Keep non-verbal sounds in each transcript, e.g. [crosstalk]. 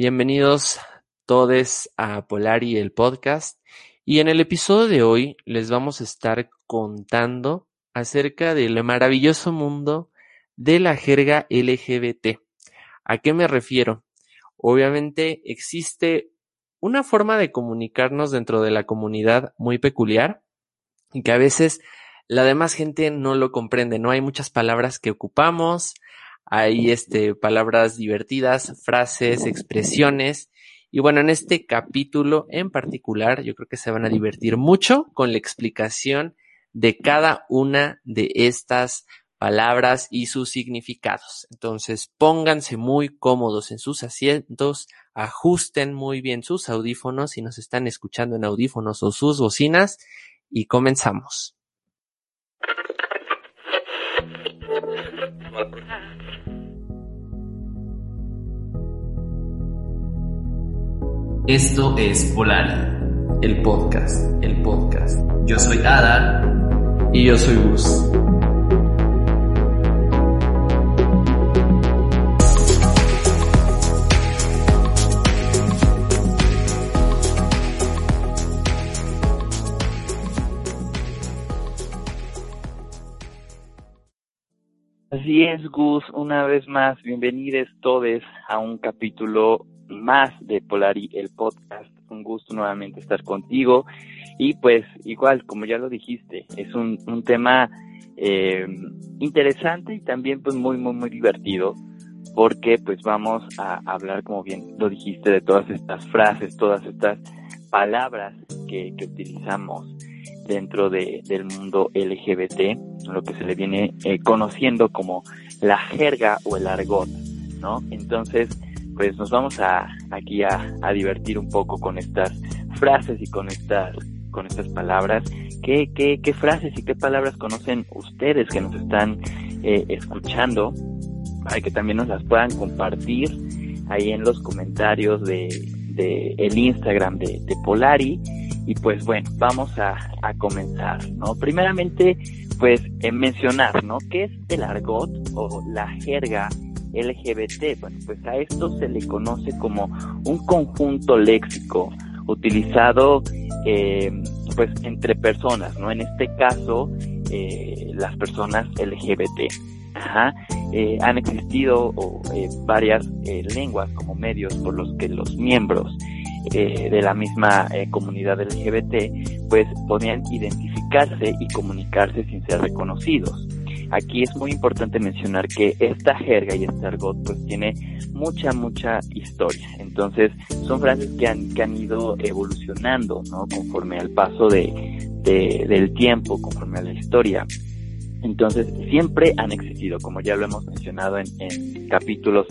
Bienvenidos todos a Polari el podcast y en el episodio de hoy les vamos a estar contando acerca del maravilloso mundo de la jerga LGBT. ¿A qué me refiero? Obviamente existe una forma de comunicarnos dentro de la comunidad muy peculiar y que a veces la demás gente no lo comprende, ¿no? Hay muchas palabras que ocupamos, hay este, palabras divertidas, frases, expresiones. Y bueno, en este capítulo en particular, yo creo que se van a divertir mucho con la explicación de cada una de estas palabras y sus significados. Entonces, pónganse muy cómodos en sus asientos, ajusten muy bien sus audífonos si nos están escuchando en audífonos o sus bocinas y comenzamos. Esto es Polar, el podcast, el podcast. Yo soy Ada y yo soy Gus. Así es, Gus, una vez más, bienvenidos todos a un capítulo más de Polari, el podcast. Un gusto nuevamente estar contigo. Y pues igual, como ya lo dijiste, es un, un tema eh, interesante y también pues muy, muy, muy divertido porque pues vamos a hablar, como bien lo dijiste, de todas estas frases, todas estas palabras que, que utilizamos dentro de, del mundo LGBT, lo que se le viene eh, conociendo como la jerga o el argot, ¿no? Entonces, pues nos vamos a aquí a, a divertir un poco con estas frases y con estas con estas palabras. ¿Qué, qué, qué frases y qué palabras conocen ustedes que nos están eh, escuchando? Para que también nos las puedan compartir ahí en los comentarios de, de el Instagram de, de Polari. Y pues bueno, vamos a, a comenzar, ¿no? Primeramente, pues en mencionar, ¿no? ¿Qué es el argot o la jerga LGBT? Bueno, pues a esto se le conoce como un conjunto léxico utilizado eh, pues entre personas, ¿no? En este caso, eh, las personas LGBT. Eh, han existido eh, varias eh, lenguas como medios por los que los miembros de la misma comunidad LGBT pues podían identificarse y comunicarse sin ser reconocidos. Aquí es muy importante mencionar que esta jerga y este argot pues tiene mucha, mucha historia. Entonces son frases que han, ido evolucionando, ¿no? Conforme al paso de, de, del tiempo, conforme a la historia. Entonces siempre han existido, como ya lo hemos mencionado en, en capítulos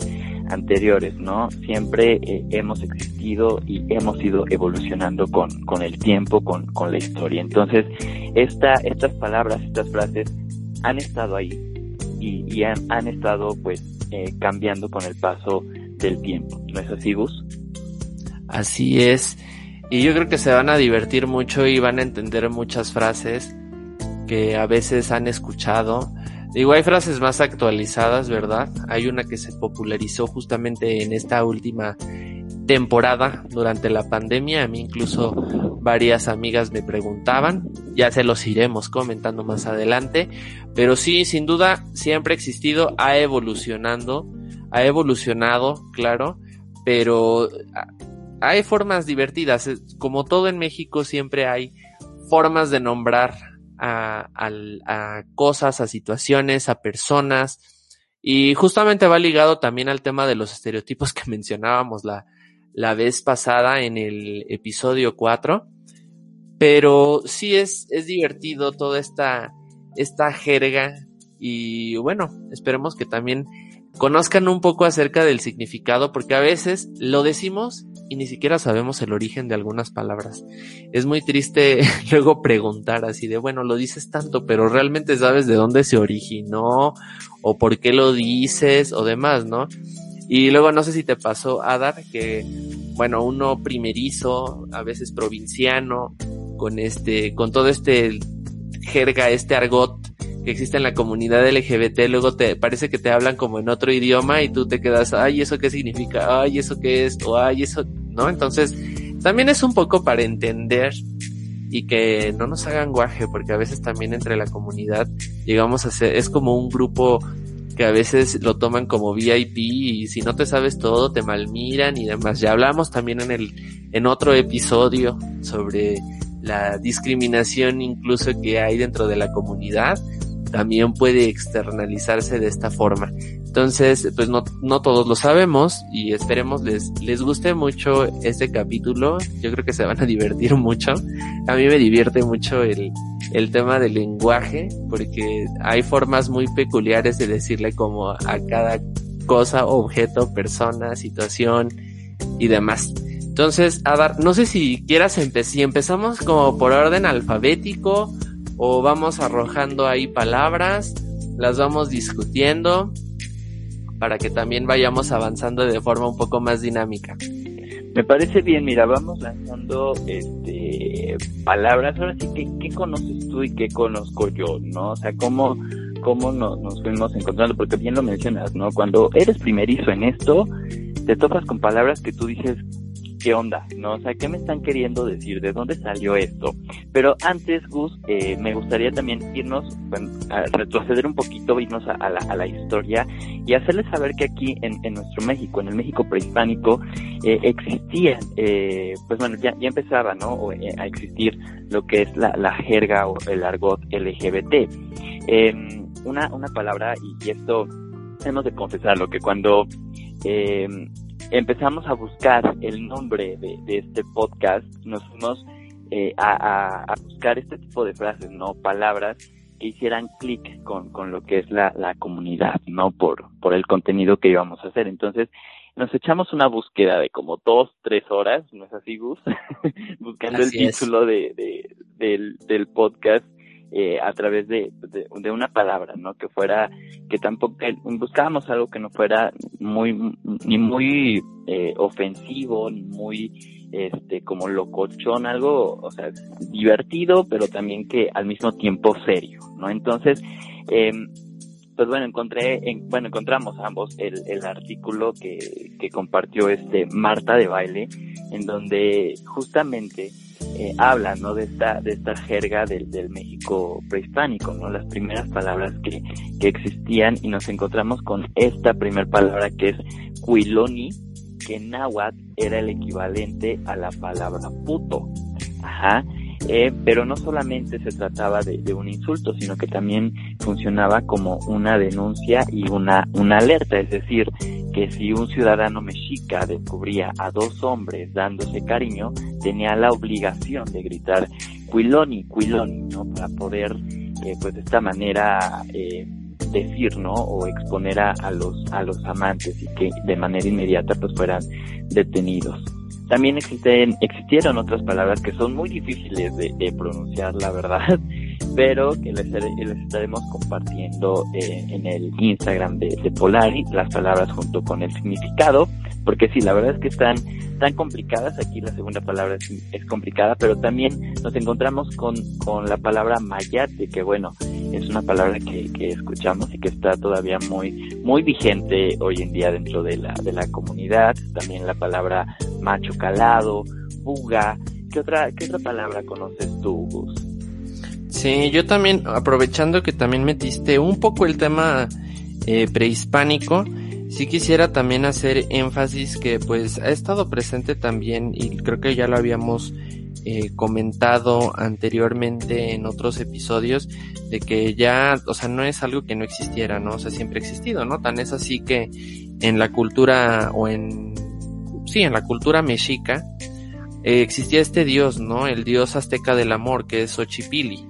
anteriores, ¿no? Siempre eh, hemos existido y hemos ido evolucionando con, con el tiempo, con, con la historia. Entonces, esta, estas palabras, estas frases han estado ahí y, han, han, estado pues eh, cambiando con el paso del tiempo. ¿No es así, Gus? Así es. Y yo creo que se van a divertir mucho y van a entender muchas frases que a veces han escuchado. Digo, hay frases más actualizadas, ¿verdad? Hay una que se popularizó justamente en esta última temporada durante la pandemia. A mí incluso varias amigas me preguntaban. Ya se los iremos comentando más adelante. Pero sí, sin duda, siempre ha existido, ha evolucionando, ha evolucionado, claro. Pero hay formas divertidas. Como todo en México, siempre hay formas de nombrar a, a, a, cosas, a situaciones, a personas. Y justamente va ligado también al tema de los estereotipos que mencionábamos la, la vez pasada en el episodio 4. Pero sí es, es divertido toda esta, esta jerga. Y bueno, esperemos que también conozcan un poco acerca del significado, porque a veces lo decimos y ni siquiera sabemos el origen de algunas palabras. Es muy triste [laughs] luego preguntar así de, bueno, lo dices tanto, pero realmente sabes de dónde se originó o por qué lo dices o demás, ¿no? Y luego no sé si te pasó, Adar, que, bueno, uno primerizo, a veces provinciano, con este, con todo este jerga, este argot que existe en la comunidad LGBT, luego te parece que te hablan como en otro idioma y tú te quedas, ay, ¿eso qué significa? Ay, ¿eso qué es? O ay, eso, ¿no? Entonces, también es un poco para entender y que no nos hagan guaje, porque a veces también entre la comunidad llegamos a ser, es como un grupo que a veces lo toman como VIP y si no te sabes todo te malmiran y demás. Ya hablamos también en el, en otro episodio sobre la discriminación incluso que hay dentro de la comunidad también puede externalizarse de esta forma. Entonces, pues no, no todos lo sabemos y esperemos les, les guste mucho este capítulo. Yo creo que se van a [laughs] divertir mucho. A mí me divierte mucho el, el tema del lenguaje porque hay formas muy peculiares de decirle como a cada cosa, objeto, persona, situación y demás. Entonces, Adar, no sé si quieras empezar, si empezamos como por orden alfabético o vamos arrojando ahí palabras, las vamos discutiendo para que también vayamos avanzando de forma un poco más dinámica. Me parece bien, mira, vamos lanzando este palabras, ahora sí que qué conoces tú y qué conozco yo, ¿no? O sea, cómo cómo nos, nos fuimos encontrando, porque bien lo mencionas, ¿no? Cuando eres primerizo en esto, te topas con palabras que tú dices, qué onda, ¿no? O sea, ¿qué me están queriendo decir? ¿De dónde salió esto? Pero antes, Gus, eh, me gustaría también irnos, a retroceder un poquito, irnos a, la, a, la, historia y hacerles saber que aquí en, nuestro México, en el México prehispánico, eh, eh, pues bueno, ya, ya empezaba, ¿no? Eh, a existir lo que es la, jerga o el argot LGBT. Em, una, una palabra, y, esto hemos de confesarlo, que cuando eh, empezamos a buscar el nombre de, de este podcast, nos fuimos eh, a, a, buscar este tipo de frases, ¿no? Palabras que hicieran clic con, con lo que es la, la comunidad, ¿no? Por, por el contenido que íbamos a hacer. Entonces, nos echamos una búsqueda de como dos, tres horas, ¿no es así, Gus? [laughs] Buscando así el título de, de, del, del podcast eh, a través de, de, una palabra, ¿no? Que fuera, que tampoco, eh, buscábamos algo que no fuera muy, ni muy eh, ofensivo, ni muy, este, como locochón, algo, o sea, divertido, pero también que al mismo tiempo serio, ¿no? Entonces, eh, pues bueno, encontré, en, bueno, encontramos ambos el, el artículo que, que compartió este Marta de Baile, en donde justamente eh, habla ¿no? de esta de esta jerga del, del México prehispánico no las primeras palabras que, que existían y nos encontramos con esta primera palabra que es cuiloni que en náhuatl era el equivalente a la palabra puto. Ajá eh, pero no solamente se trataba de, un insulto, sino que también funcionaba como una denuncia y una, una alerta, es decir, que si un ciudadano mexica descubría a dos hombres dándose cariño, tenía la obligación de gritar Quiloni, Quiloni, ¿no? Para poder, eh, pues de esta manera, eh, decir, ¿no? O exponer a, a, los, a los amantes y que de manera inmediata pues fueran detenidos. También existen, existieron otras palabras que son muy difíciles de, pronunciar, la verdad, [laughs] pero que les, les estaremos compartiendo eh, en el Instagram de, Polari, las palabras junto con el significado, porque sí, la verdad es que están tan complicadas, aquí la segunda palabra es, complicada, pero también nos encontramos con, con la palabra mayate, que bueno, es una palabra que, que escuchamos y que está todavía muy, muy vigente hoy en día dentro de la, de la comunidad, también la palabra macho calado, buga, ¿qué otra, qué otra palabra conoces tú, Gus? Sí, yo también, aprovechando que también metiste un poco el tema eh, prehispánico, sí quisiera también hacer énfasis que pues ha estado presente también y creo que ya lo habíamos eh, comentado anteriormente en otros episodios de que ya, o sea, no es algo que no existiera, ¿no? O sea, siempre ha existido, ¿no? Tan es así que en la cultura o en, sí, en la cultura mexica eh, existía este dios, ¿no? El dios azteca del amor que es Xochipili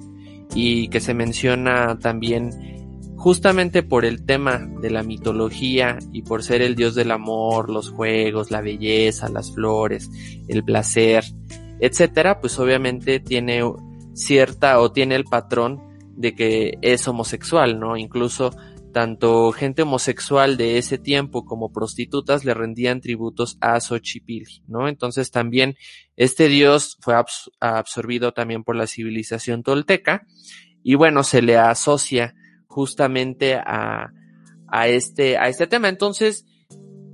y que se menciona también justamente por el tema de la mitología y por ser el dios del amor, los juegos, la belleza, las flores, el placer, etcétera, pues obviamente tiene cierta o tiene el patrón de que es homosexual, ¿no? Incluso tanto gente homosexual de ese tiempo como prostitutas le rendían tributos a Xochipilli, ¿no? Entonces también este dios fue abs absorbido también por la civilización tolteca y bueno, se le asocia justamente a, a este, a este tema. Entonces,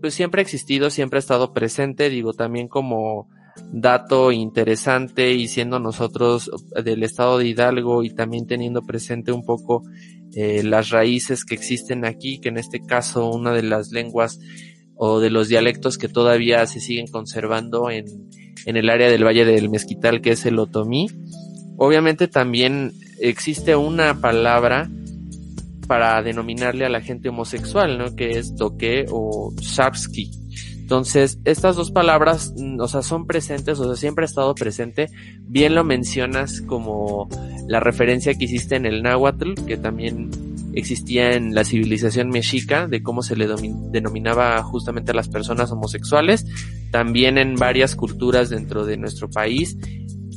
pues siempre ha existido, siempre ha estado presente, digo, también como dato interesante y siendo nosotros del estado de Hidalgo y también teniendo presente un poco eh, las raíces que existen aquí, que en este caso una de las lenguas o de los dialectos que todavía se siguen conservando en, en el área del Valle del Mezquital, que es el otomí. Obviamente también existe una palabra para denominarle a la gente homosexual, ¿no? Que es toque o sapski. Entonces, estas dos palabras, mm, o sea, son presentes, o sea, siempre ha estado presente. Bien lo mencionas como la referencia que hiciste en el náhuatl, que también existía en la civilización mexica, de cómo se le denominaba justamente a las personas homosexuales. También en varias culturas dentro de nuestro país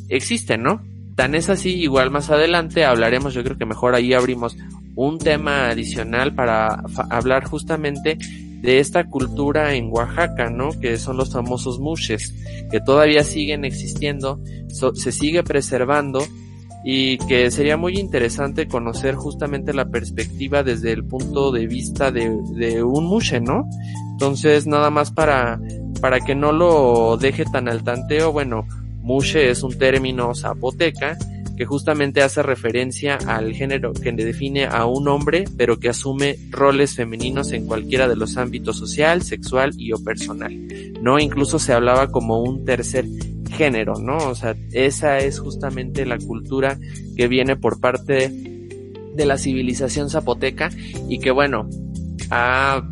existen, ¿no? Tan es así, igual más adelante hablaremos, yo creo que mejor ahí abrimos un tema adicional para hablar justamente de esta cultura en Oaxaca, ¿no? Que son los famosos mushes, que todavía siguen existiendo, se sigue preservando y que sería muy interesante conocer justamente la perspectiva desde el punto de vista de, un mushe, ¿no? Entonces, nada más para, para que no lo deje tan al tanteo, bueno, mushe es un término zapoteca que justamente hace referencia al género que define a un hombre, pero que asume roles femeninos en cualquiera de los ámbitos social, sexual y o personal. ¿No? Incluso se hablaba como un tercer género, ¿no? O sea, esa es justamente la cultura que viene por parte de la civilización zapoteca y que bueno, ha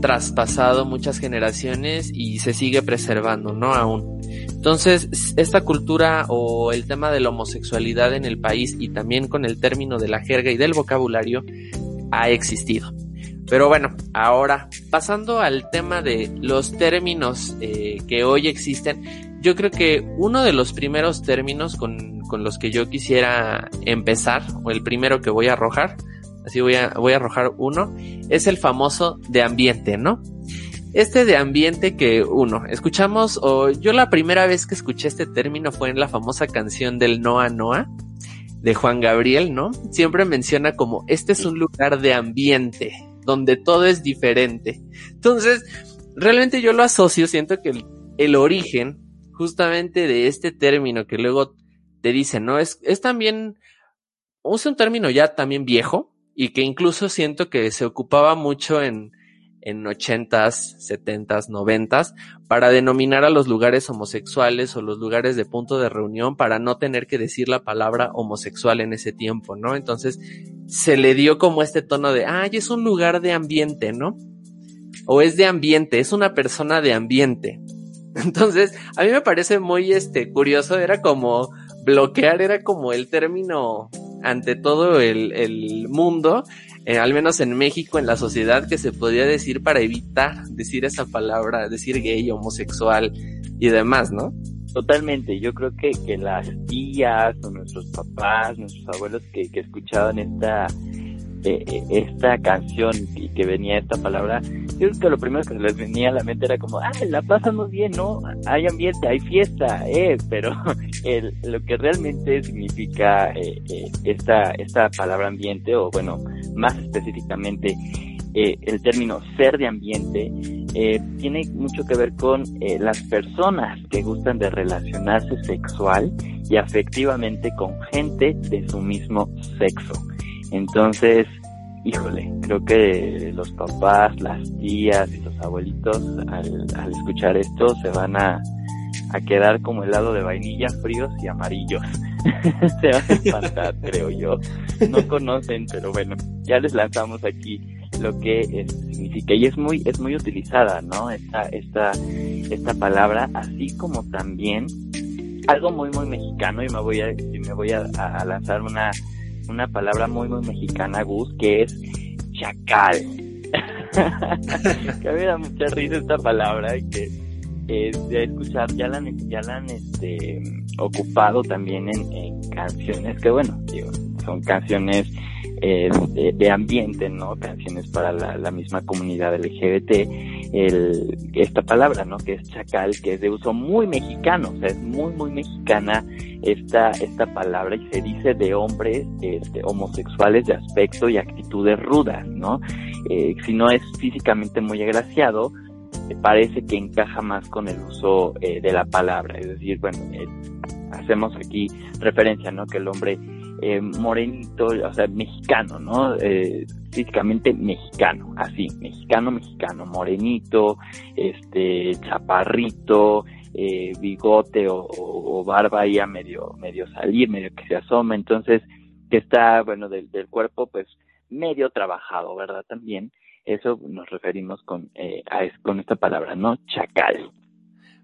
traspasado muchas generaciones y se sigue preservando, ¿no? Aún. Entonces, esta cultura o el tema de la homosexualidad en el país y también con el término de la jerga y del vocabulario ha existido. Pero bueno, ahora pasando al tema de los términos eh, que hoy existen, yo creo que uno de los primeros términos con, con, los que yo quisiera empezar, o el primero que voy a arrojar, así voy a, voy a arrojar uno, es el famoso de ambiente, ¿no? Este de ambiente que uno, escuchamos, o yo la primera vez que escuché este término fue en la famosa canción del Noa Noa de Juan Gabriel, ¿no? Siempre menciona como este es un lugar de ambiente, donde todo es diferente. Entonces, realmente yo lo asocio, siento que el, origen justamente de este término que luego te dicen, ¿no? Es, es también, es un término ya también viejo y que incluso siento que se ocupaba mucho en, en 80s, 70s, 90s para denominar a los lugares homosexuales o los lugares de punto de reunión para no tener que decir la palabra homosexual en ese tiempo, ¿no? Entonces se le dio como este tono de, ay, es un lugar de ambiente, ¿no? O es de ambiente, es una persona de ambiente. [laughs] Entonces, a mí me parece muy este curioso, era como bloquear, era como el término ante todo el, el mundo eh, al menos en México, en la sociedad, que se podía decir para evitar decir esa palabra, decir gay, homosexual y demás, ¿no? Totalmente, yo creo que, que las tías o nuestros papás, nuestros abuelos que, que escuchaban esta eh, eh, esta canción y que venía esta palabra, yo creo que lo primero que les venía a la mente era como, ah, la pasamos bien, ¿no? Hay ambiente, hay fiesta, eh, pero [laughs] el, lo que realmente significa eh, eh, esta, esta palabra ambiente, o bueno, más específicamente, eh, el término ser de ambiente, eh, tiene mucho que ver con eh, las personas que gustan de relacionarse sexual y afectivamente con gente de su mismo sexo. Entonces, híjole, creo que los papás, las tías y los abuelitos al, al escuchar esto se van a, a quedar como helado de vainilla fríos y amarillos. [laughs] se van a espantar, [laughs] creo yo. No conocen, pero bueno, ya les lanzamos aquí lo que es, significa y es muy es muy utilizada, ¿no? Esta esta esta palabra, así como también algo muy muy mexicano y me voy a me voy a, a lanzar una una palabra muy, muy mexicana, Gus, que es chacal. [laughs] que me da mucha risa esta palabra y que eh, de escuchar ya la han, ya la han este, ocupado también en, canciones que, bueno, digo, son canciones eh, de, ambiente, ¿no? Canciones para la, la, misma comunidad LGBT el, esta palabra, ¿no? Que es chacal, que es de uso muy mexicano, o sea, es muy, muy mexicana esta, esta palabra y se dice de hombres este, homosexuales de aspecto y actitudes rudas, ¿no? Eh, si no es físicamente muy agraciado, parece que encaja más con el uso eh, de la palabra, es decir, bueno, eh, hacemos aquí referencia, ¿no? Que el hombre eh, morenito, o sea, mexicano, ¿no? Eh, físicamente mexicano, así, mexicano, mexicano, morenito, este, chaparrito, eh, bigote o, barba ahí a medio, medio salir, medio que se asoma, entonces, que está, bueno, del, del cuerpo, pues, medio trabajado, ¿verdad? También, eso nos referimos con, eh, a, con esta palabra, ¿no? Chacal.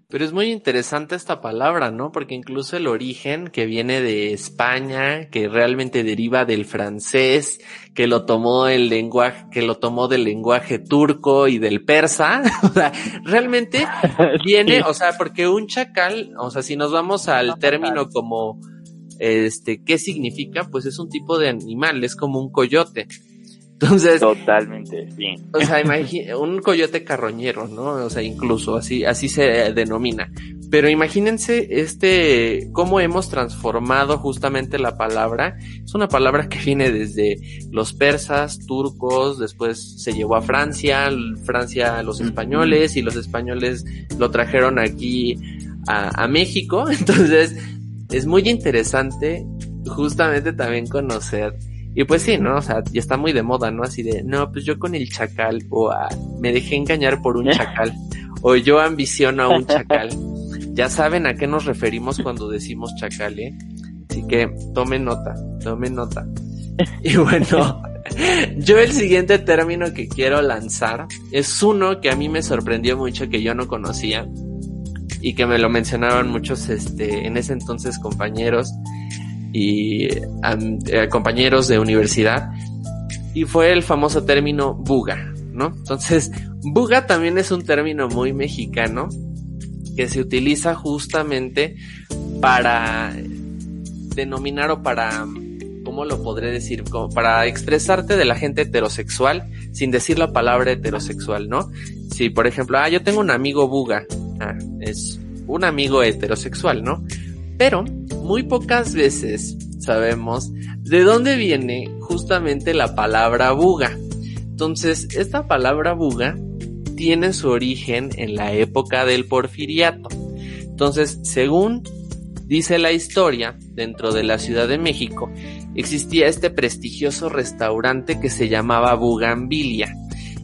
Pero es muy interesante esta palabra, ¿no? Porque incluso el origen que viene de España, que realmente deriva del francés, que lo tomó el lenguaje, que lo tomó del lenguaje turco y del persa, [laughs] o sea, realmente [laughs] viene, o sea, porque un chacal, o sea, si nos vamos al término como, este, ¿qué significa? Pues es un tipo de animal, es como un coyote. Entonces. Totalmente, sí. O sea, imagínate, un coyote carroñero, ¿no? O sea, incluso así, así se denomina. Pero imagínense este, cómo hemos transformado justamente la palabra. Es una palabra que viene desde los persas, turcos, después se llevó a Francia, Francia a los españoles y los españoles lo trajeron aquí a, a México. [laughs] Entonces, es muy interesante justamente también conocer y pues sí, ¿no? O sea, ya está muy de moda, ¿no? Así de, no, pues yo con el chacal, o a, me dejé engañar por un [laughs] chacal, o yo ambiciono a un chacal. [laughs] Ya saben a qué nos referimos cuando decimos chacal, ¿eh? Así que tomen nota, tomen nota. Y bueno, [laughs] yo el siguiente término que quiero lanzar es uno que a mí me sorprendió mucho, que yo no conocía, y que me lo mencionaban muchos, este, en ese entonces compañeros, y eh, compañeros de universidad y fue el famoso término buga, ¿no? Entonces, [laughs] buga también es un término muy mexicano que se utiliza justamente para denominar o para, ¿cómo lo podré decir? Como para expresarte de la gente heterosexual sin decir la palabra heterosexual, ¿no? Si, por ejemplo, ah, yo tengo un amigo buga, ah, es un amigo heterosexual, ¿no? Pero muy pocas veces sabemos de dónde viene justamente la palabra buga. Entonces, esta palabra buga tiene su origen en la época del porfiriato. Entonces, según dice la historia, dentro de la Ciudad de México existía este prestigioso restaurante que se llamaba Bugambilia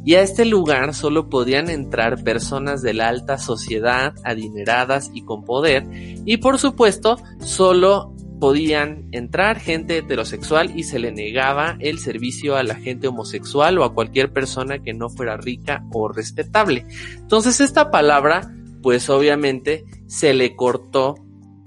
y a este lugar solo podían entrar personas de la alta sociedad, adineradas y con poder, y por supuesto solo podían entrar gente heterosexual y se le negaba el servicio a la gente homosexual o a cualquier persona que no fuera rica o respetable. Entonces esta palabra, pues obviamente se le cortó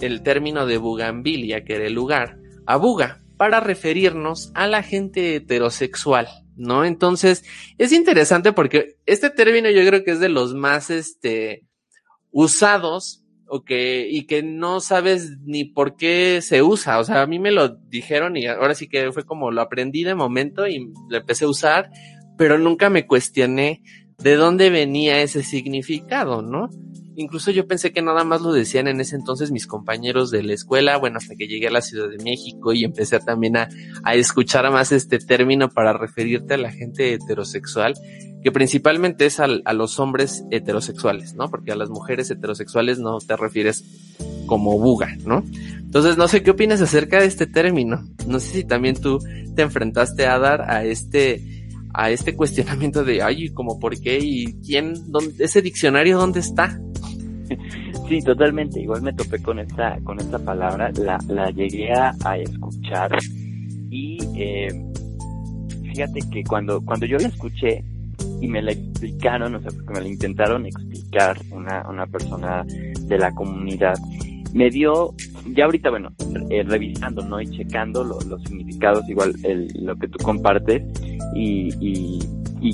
el término de bugambilia, que era el lugar, a buga, para referirnos a la gente heterosexual. ¿No? Entonces, es interesante porque este término yo creo que es de los más, este, usados o que, y que no sabes ni por qué se usa. O sea, a mí me lo dijeron y ahora sí que fue como lo aprendí de momento y lo empecé a usar, pero nunca me cuestioné de dónde venía ese significado, ¿no? Incluso yo pensé que nada más lo decían en ese entonces mis compañeros de la escuela, bueno, hasta que llegué a la Ciudad de México y empecé también a, a escuchar más este término para referirte a la gente heterosexual, que principalmente es a los hombres heterosexuales, ¿no? Porque a las mujeres heterosexuales no te refieres como buga, ¿no? Entonces, no sé qué opinas acerca de este término. No sé si también tú te enfrentaste a dar a este, a este cuestionamiento de, ay, como por qué y quién, dónde, ese diccionario dónde está. Sí, totalmente. Igual me topé con esta, con esta palabra, la, la llegué a, escuchar y eh, fíjate que cuando, cuando yo la escuché y me la explicaron, o sea, porque me la intentaron explicar una, una persona de la comunidad, me dio, ya ahorita, bueno, eh, revisando, ¿no? Y checando los significados, igual el, lo que tú compartes y, y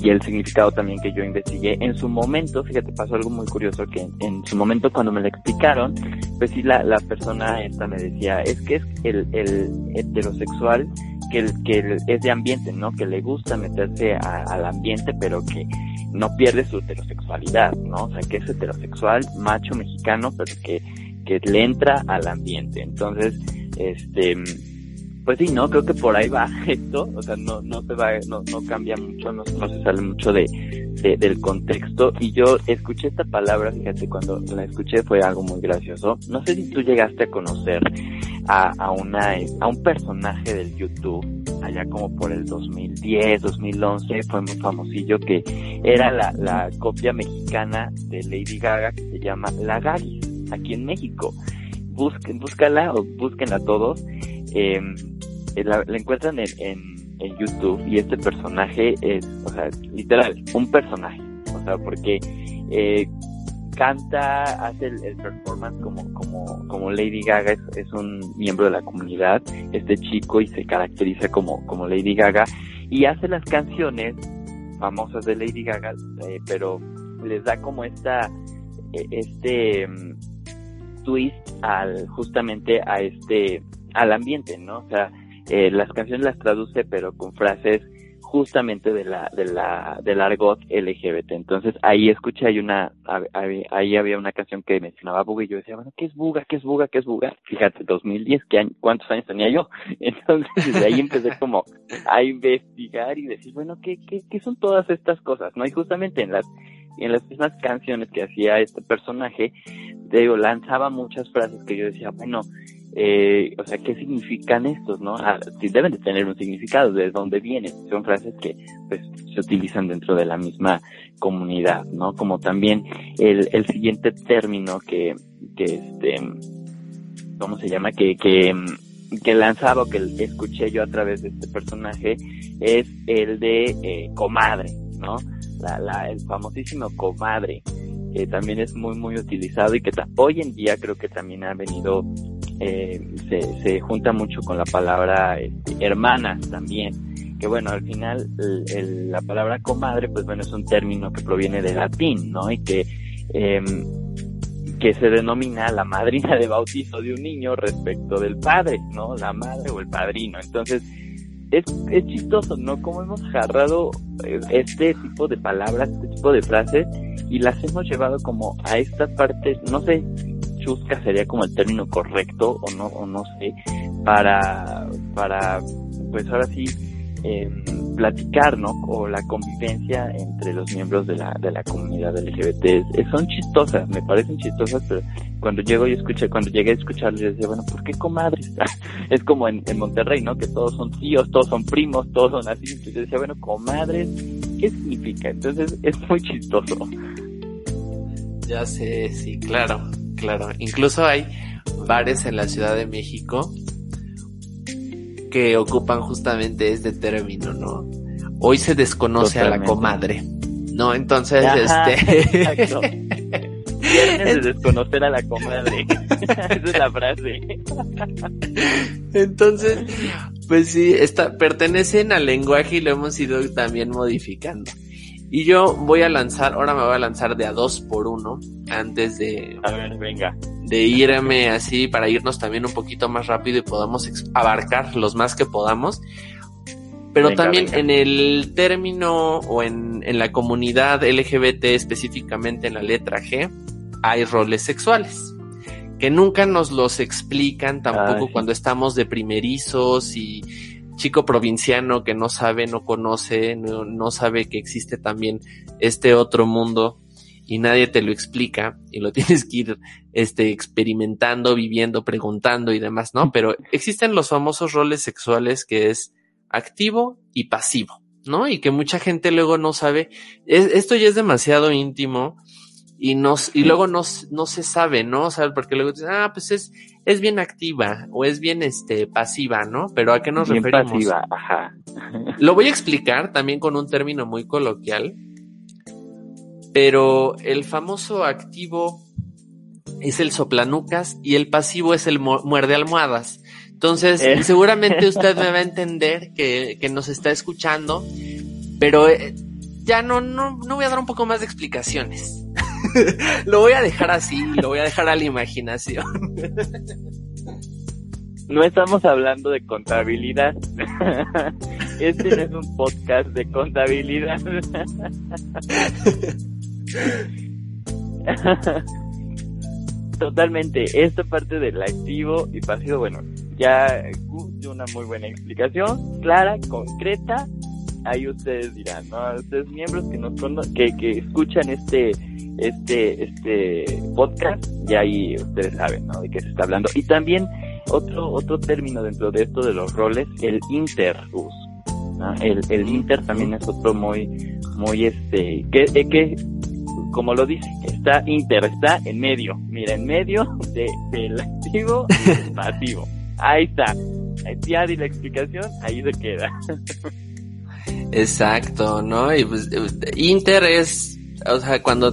y el significado también que yo investigué. En su momento, fíjate, pasó algo muy curioso que en, su momento cuando me lo explicaron, pues sí, la, la persona esta me decía, es que es el, el heterosexual que, que es de ambiente, ¿no? Que le gusta meterse al ambiente, pero que no pierde su heterosexualidad, ¿no? O sea, que es heterosexual, macho mexicano, pero que, que le entra al ambiente. Entonces, este, pues sí, no, creo que por ahí va [laughs] esto, o sea, no, no se va, no, no cambia mucho, no, no se sale mucho de, del contexto. Y yo escuché esta palabra, fíjate, cuando la escuché fue algo muy gracioso. No sé si tú llegaste a conocer a, a una, a un personaje del YouTube allá como por el 2010, 2011, fue muy famosillo que era la, la copia mexicana de Lady Gaga que se llama La Garis, aquí en México. Busquen, búscala o búsquenla todos. Eh, la, encuentran en, en, YouTube y este personaje es, o sea, literal, un personaje. O sea, porque eh, canta, hace el, performance como, como, como Lady Gaga, es, un miembro de la comunidad, este chico, y se caracteriza como, como Lady Gaga, y hace las canciones famosas de Lady Gaga, eh, pero les da como esta, e, este mm, twist al, justamente a este, al ambiente, ¿no? O sea, eh, las canciones las traduce, pero con frases justamente de la, de la, del argot LGBT. Entonces ahí escuché, hay una, ahí había una canción que mencionaba Buga y yo decía, bueno, ¿qué es Buga? ¿Qué es Buga? ¿Qué es Buga? Fíjate, 2010, ¿qué ¿cuántos años tenía yo? [laughs] Entonces desde ahí empecé como a investigar y decir, bueno, ¿qué, qué, qué son todas estas cosas? ¿No? Y justamente en las, en las mismas canciones que hacía este personaje, digo, lanzaba muchas frases que yo decía, bueno, eh, o sea, ¿qué significan estos, no? Ah, deben de tener un significado, de dónde vienen. Son frases que, pues, se utilizan dentro de la misma comunidad, ¿no? Como también el, el siguiente término que, que este, ¿cómo se llama? Que, que, que lanzaba, que escuché yo a través de este personaje, es el de eh, comadre, ¿no? La, la, el famosísimo comadre, que también es muy, muy utilizado y que hoy en día creo que también ha venido eh, se, junta mucho con la palabra este, hermana también, que bueno, al final la palabra comadre, pues bueno, es un término que proviene del latín, ¿no? Y que, em, que se denomina la madrina de bautizo de un niño respecto del padre, ¿no? La madre o el padrino. Entonces, es, es chistoso, ¿no? Como hemos agarrado eh, este tipo de palabras, este tipo de frases y las hemos llevado como a estas partes, no sé, chusca sería como el término correcto o no o no sé para para pues ahora sí eh, platicar no o la convivencia entre los miembros de la de la comunidad LGBT son chistosas me parecen chistosas pero cuando llego y escuché cuando llegué a escucharles decía bueno por qué comadres [laughs] es como en, en Monterrey no que todos son tíos todos son primos todos son así. Entonces decía bueno comadres qué significa entonces es muy chistoso. Ya sé sí claro claro. Incluso hay bares en la Ciudad de México que ocupan justamente este término, ¿no? Hoy se desconoce a la comadre, ¿no? Entonces, este... [laughs] Viernes de desconocer a la comadre. [laughs] Esa es la frase. Entonces, pues sí, está, pertenecen al lenguaje y lo hemos ido también modificando. Y yo voy a lanzar, ahora me voy a lanzar de a dos por uno, antes de, a ver, venga. de irme así para irnos también un poquito más rápido y podamos abarcar los más que podamos. Pero también en el término o en, en la comunidad LGBT, específicamente en la letra G, hay roles sexuales que nunca nos los explican tampoco cuando estamos de primerizos y chico provinciano que no sabe, no conoce, no, sabe que existe también este otro mundo y nadie te lo explica y lo [laughs] tienes que ir este experimentando, viviendo, preguntando y demás, ¿no? Pero existen los famosos roles sexuales que es activo y pasivo, ¿no? Y que mucha gente luego no sabe. esto ya es demasiado íntimo y nos, y luego no, no se sabe, ¿no? O porque luego dicen, ah, pues es, es bien activa o es bien este pasiva, ¿no? Pero ¿a qué nos bien referimos? Pasiva, ajá. Lo voy a explicar también con un término muy coloquial. Pero el famoso activo es el soplanucas y el pasivo es el muerde almohadas. Entonces, eh. [laughs] seguramente usted me va a entender que, que nos está escuchando, pero eh, ya no, no, no voy a dar un poco más de explicaciones. [laughs] lo voy a dejar así, lo voy a dejar a la imaginación. no estamos hablando de contabilidad. [laughs] Este no es un podcast de contabilidad. [laughs] Totalmente, esta parte del activo y pasivo, bueno, ya dio una muy buena explicación, clara, concreta. Ahí ustedes dirán, ¿no? Ustedes miembros que nos que, que escuchan este este este podcast, ya ahí ustedes saben, ¿no? De qué se está hablando. Y también otro otro término dentro de esto de los roles, el interbus. El, el inter también es otro muy muy este que que como lo dice, está inter, está en medio. Mira, en medio de, del activo y del [laughs] pasivo. Ahí está. Ya di la explicación, ahí se queda. Exacto, ¿no? Y pues, Inter es, o sea, cuando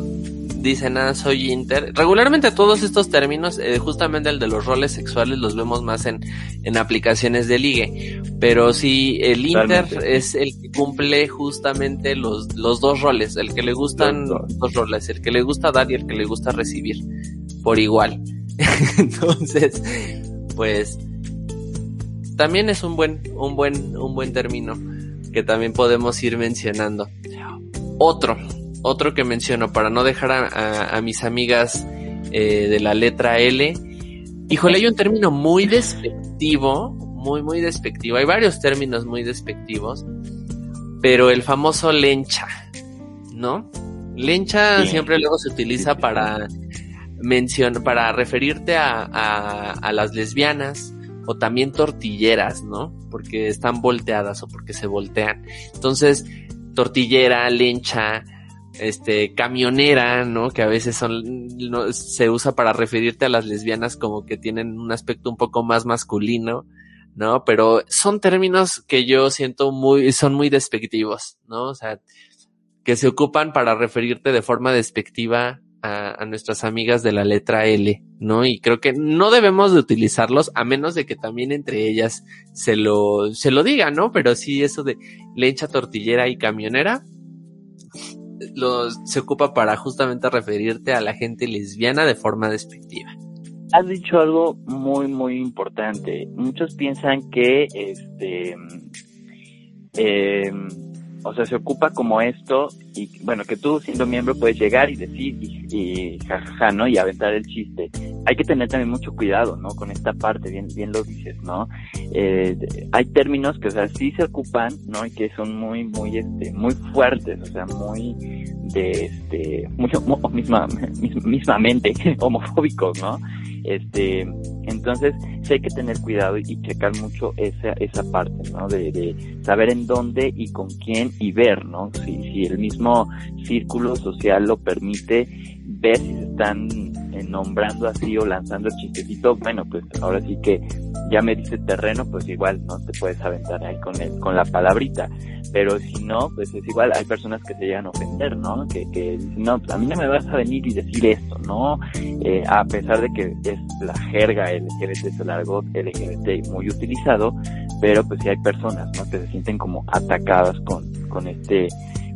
dicen, ah, soy inter. Regularmente todos estos términos, eh, justamente el de los roles sexuales, los vemos más en, en aplicaciones de ligue. Pero sí, el inter es el que cumple justamente los, los dos roles, el que le gustan los dos roles, el que le gusta dar y el que le gusta recibir, por igual. [laughs] Entonces, pues, también es un buen, un buen, un buen término que también podemos ir mencionando. Otro, otro que menciono para no dejar a, mis amigas eh, de la letra L. Híjole, hay un término muy despectivo, muy, muy despectivo. Hay varios términos muy despectivos, pero el famoso lencha, ¿no? Lencha siempre luego se utiliza para mencionar, para referirte a, a, a las lesbianas o también tortilleras, ¿no? Porque están volteadas o porque se voltean. Entonces, tortillera, lencha, este, camionera, ¿no? Que a veces son, se usa para referirte a las lesbianas como que tienen un aspecto un poco más masculino, ¿no? Pero son términos que yo siento muy, son muy despectivos, ¿no? O sea, que se ocupan para referirte de forma despectiva a, a, nuestras amigas de la letra L, ¿no? Y creo que no debemos de utilizarlos a menos de que también entre ellas se lo, se lo digan, ¿no? Pero sí eso de lencha tortillera y camionera, se ocupa para justamente referirte a la gente lesbiana de forma despectiva. Has dicho algo muy muy importante. Muchos piensan que este eh, o sea, se ocupa como esto y bueno, que tú siendo miembro puedes llegar y decir y, jajaja, ¿no? Y aventar el chiste. Hay que tener también mucho cuidado, ¿no? Con esta parte, bien, bien lo dices, ¿no? Eh, hay términos que, o sea, sí se ocupan, ¿no? Y que son muy, muy, este, muy fuertes, o sea, muy de, este, mucho, misma, mismamente [laughs] homofóbicos, ¿no? Este, entonces, sí hay que tener cuidado y checar mucho esa, esa parte, ¿no? De, de saber en dónde y con quién y ver, ¿no? Si, si el mismo círculo social lo permite, ver si se están eh, nombrando así o lanzando el chistecito, bueno, pues ahora sí que ya me dice terreno, pues igual no te puedes aventar ahí con el, con la palabrita. Pero si no, pues es igual, hay personas que se llegan a ofender, ¿no? Que, que dicen, no, pues a mí no me vas a venir y decir esto, ¿no? Eh, a pesar de que es la jerga LGBT, es el argot LGBT muy utilizado, pero pues sí hay personas, ¿no? Que se sienten como atacadas con, con este,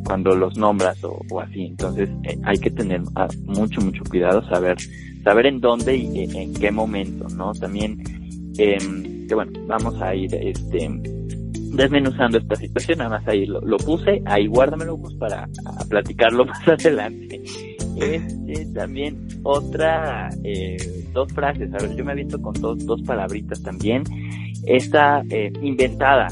cuando los nombras o, así. Entonces eh, hay que tener ah, mucho, mucho cuidado, saber, saber en dónde y en qué momento, ¿no? También eh, que bueno, vamos a ir este desmenuzando esta situación, nada más ahí lo, puse, ahí guárdamelo pues, para platicarlo [laughs] más adelante. Este, también otra, eh, dos frases, a ver, yo me aviento con dos, dos palabritas también. Esta eh, inventada,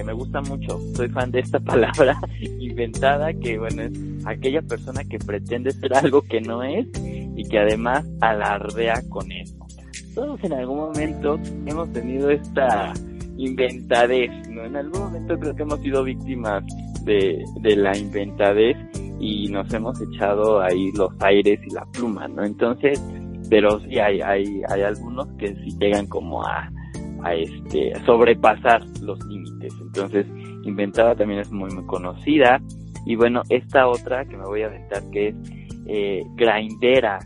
que me gusta mucho, soy fan de esta [laughs] palabra, inventada, que bueno, es aquella persona que pretende ser algo que no es y que además alardea con eso todos en algún momento hemos tenido esta inventadez, ¿no? En algún momento creo que hemos sido víctimas de, de la inventadez y nos hemos echado ahí los aires y la pluma, ¿no? Entonces, pero sí hay, hay, hay algunos que sí llegan como a, a este, sobrepasar los límites. Entonces, inventada también es muy, muy conocida. Y bueno, esta otra que me voy a aventar que es eh, grindera.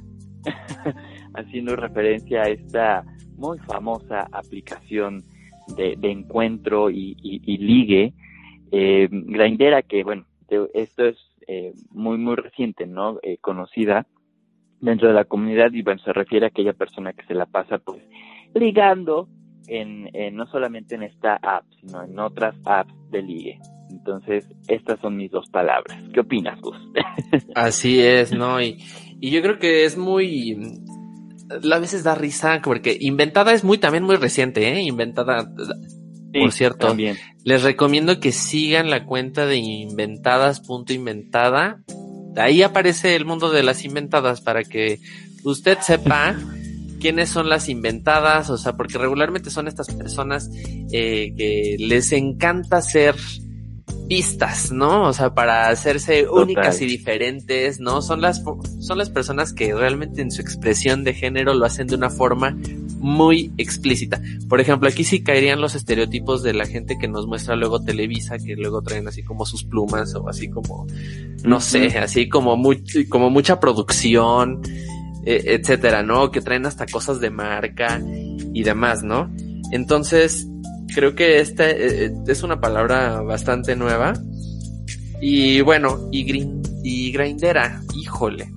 [laughs] haciendo referencia a esta muy famosa aplicación de, encuentro y, ligue, eh, Grindera, que bueno, esto es eh, muy, muy reciente, ¿no? Eh, conocida dentro de la comunidad y bueno, se refiere a aquella persona que se la pasa pues ligando en, no solamente en esta app, sino en otras apps de ligue. Entonces, estas son mis dos palabras. ¿Qué opinas, Gus? [laughs] Así es, ¿no? Y, y yo creo que es muy, a veces da risa porque inventada es muy también muy reciente, ¿eh? Inventada. por cierto, también. les recomiendo que sigan la cuenta de inventadas.inventada. Ahí aparece el mundo de las inventadas para que usted sepa quiénes son las inventadas, o sea, porque regularmente son estas personas eh, que les encanta ser pistas, ¿no? O sea, para hacerse únicas y diferentes, ¿no? Son las, son las personas que realmente en su expresión de género lo hacen de una forma muy explícita. Por ejemplo, aquí sí caerían los estereotipos de la gente que nos muestra luego Televisa, que luego traen así como sus plumas o así como, no sé, así como muy, como mucha producción, e, etcétera, ¿no? Que traen hasta cosas de marca y demás, ¿no? Entonces, creo que esta eh, es una palabra bastante nueva. Y bueno, y, y Grindera, híjole,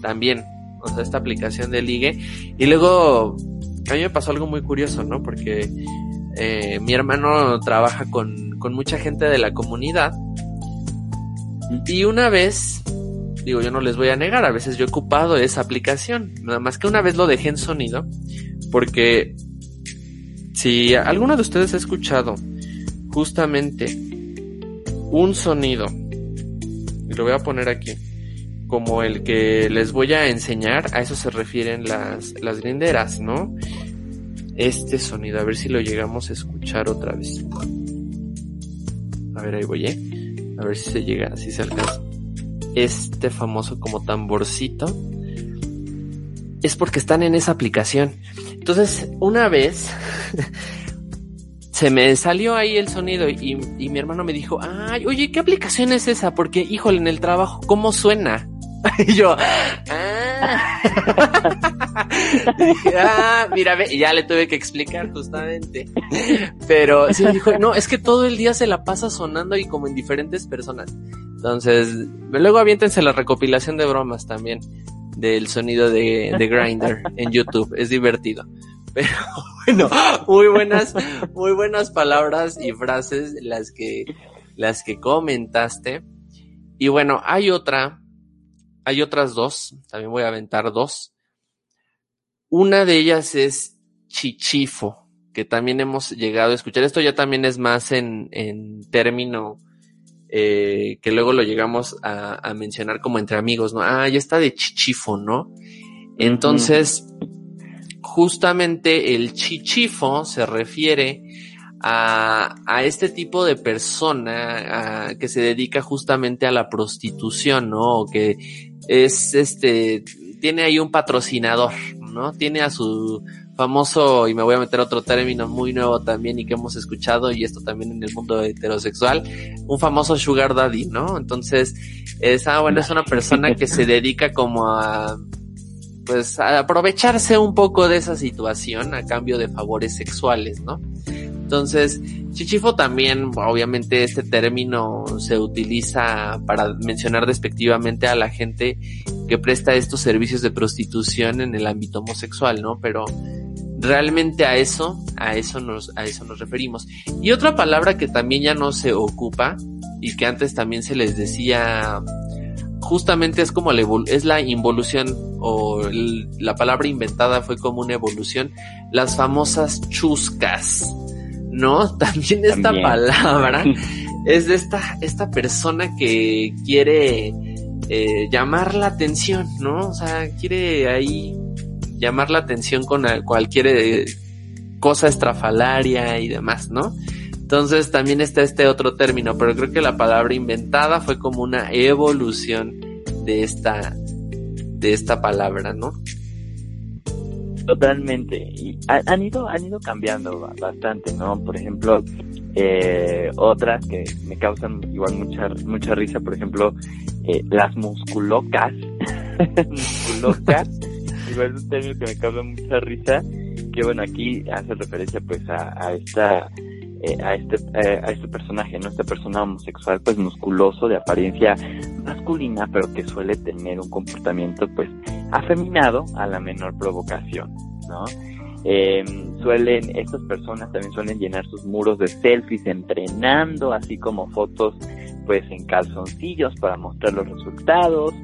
también, o sea, esta aplicación de ligue. Y luego, a mí me pasó algo muy curioso, ¿no? Porque eh, mi hermano trabaja con, con mucha gente de la comunidad. Y una vez, digo, yo no les voy a negar, a veces yo he ocupado esa aplicación. Nada más que una vez lo dejé en sonido, porque si alguno de ustedes ha escuchado justamente un sonido, y lo voy a poner aquí, como el que les voy a enseñar, a eso se refieren las, las grinderas, ¿no? Este sonido, a ver si lo llegamos a escuchar otra vez. A ver, ahí voy, ¿eh? A ver si se llega, si se alcanza. Este famoso como tamborcito. Es porque están en esa aplicación. Entonces, una vez [laughs] se me salió ahí el sonido y, mi hermano me dijo, ay, oye, ¿qué aplicación es esa? Porque, híjole, en el trabajo, ¿cómo suena? [laughs] y yo, ah. Ah, mira, y ya le tuve que explicar justamente. Pero sí dijo, no, es que todo el día se la pasa sonando y como en diferentes personas. Entonces, luego aviéntense la recopilación de bromas también del sonido de, de Grinder en YouTube. Es divertido. Pero [laughs] bueno, muy buenas, muy buenas palabras y frases las que, las que comentaste. Y bueno, hay otra, hay otras dos, también voy a aventar dos. Una de ellas es chichifo, que también hemos llegado a escuchar. Esto ya también es más en, en término eh, que luego lo llegamos a, mencionar como entre amigos, ¿no? Ah, ya está de chichifo, ¿no? Entonces, justamente el chichifo se refiere a, a este tipo de persona que se dedica justamente a la prostitución, ¿no? O que es este, tiene ahí un patrocinador, ¿no? Tiene a su famoso, y me voy a meter otro término muy nuevo también y que hemos escuchado, y esto también en el mundo heterosexual, un famoso sugar daddy, ¿no? Entonces, es, ah, bueno, es una persona que se dedica como a, pues, a aprovecharse un poco de esa situación a cambio de favores sexuales, ¿no? Entonces, chichifo también, obviamente este término se utiliza para mencionar despectivamente a la gente que presta estos servicios de prostitución en el ámbito homosexual, ¿no? Pero realmente a eso, a eso nos, a eso nos referimos. Y otra palabra que también ya no se ocupa y que antes también se les decía, justamente es como la es la involución o la palabra inventada fue como una evolución, las famosas chuscas, ¿no? [laughs] También esta palabra [laughs] es de esta, esta persona que quiere eh, llamar la atención, ¿no? O sea, quiere ahí llamar la atención con cualquier eh, cosa estrafalaria y demás, ¿no? Entonces también está este otro término, pero creo que la palabra inventada fue como una evolución de esta, de esta palabra, ¿no? Totalmente. Y han ido, han ido cambiando bastante, ¿no? Por ejemplo, eh, otras que me causan igual mucha, mucha risa, por ejemplo, eh, las musculocas. [laughs] musculocas igual es un término que me causa mucha risa, que bueno, aquí hace referencia pues a, esta eh, a este eh, a este personaje, ¿no? Esta persona homosexual pues musculoso de apariencia masculina, pero que suele tener un comportamiento pues afeminado a la menor provocación, ¿no? Eh, suelen, estas personas también suelen llenar sus muros de selfies entrenando, así como fotos pues en calzoncillos para mostrar los resultados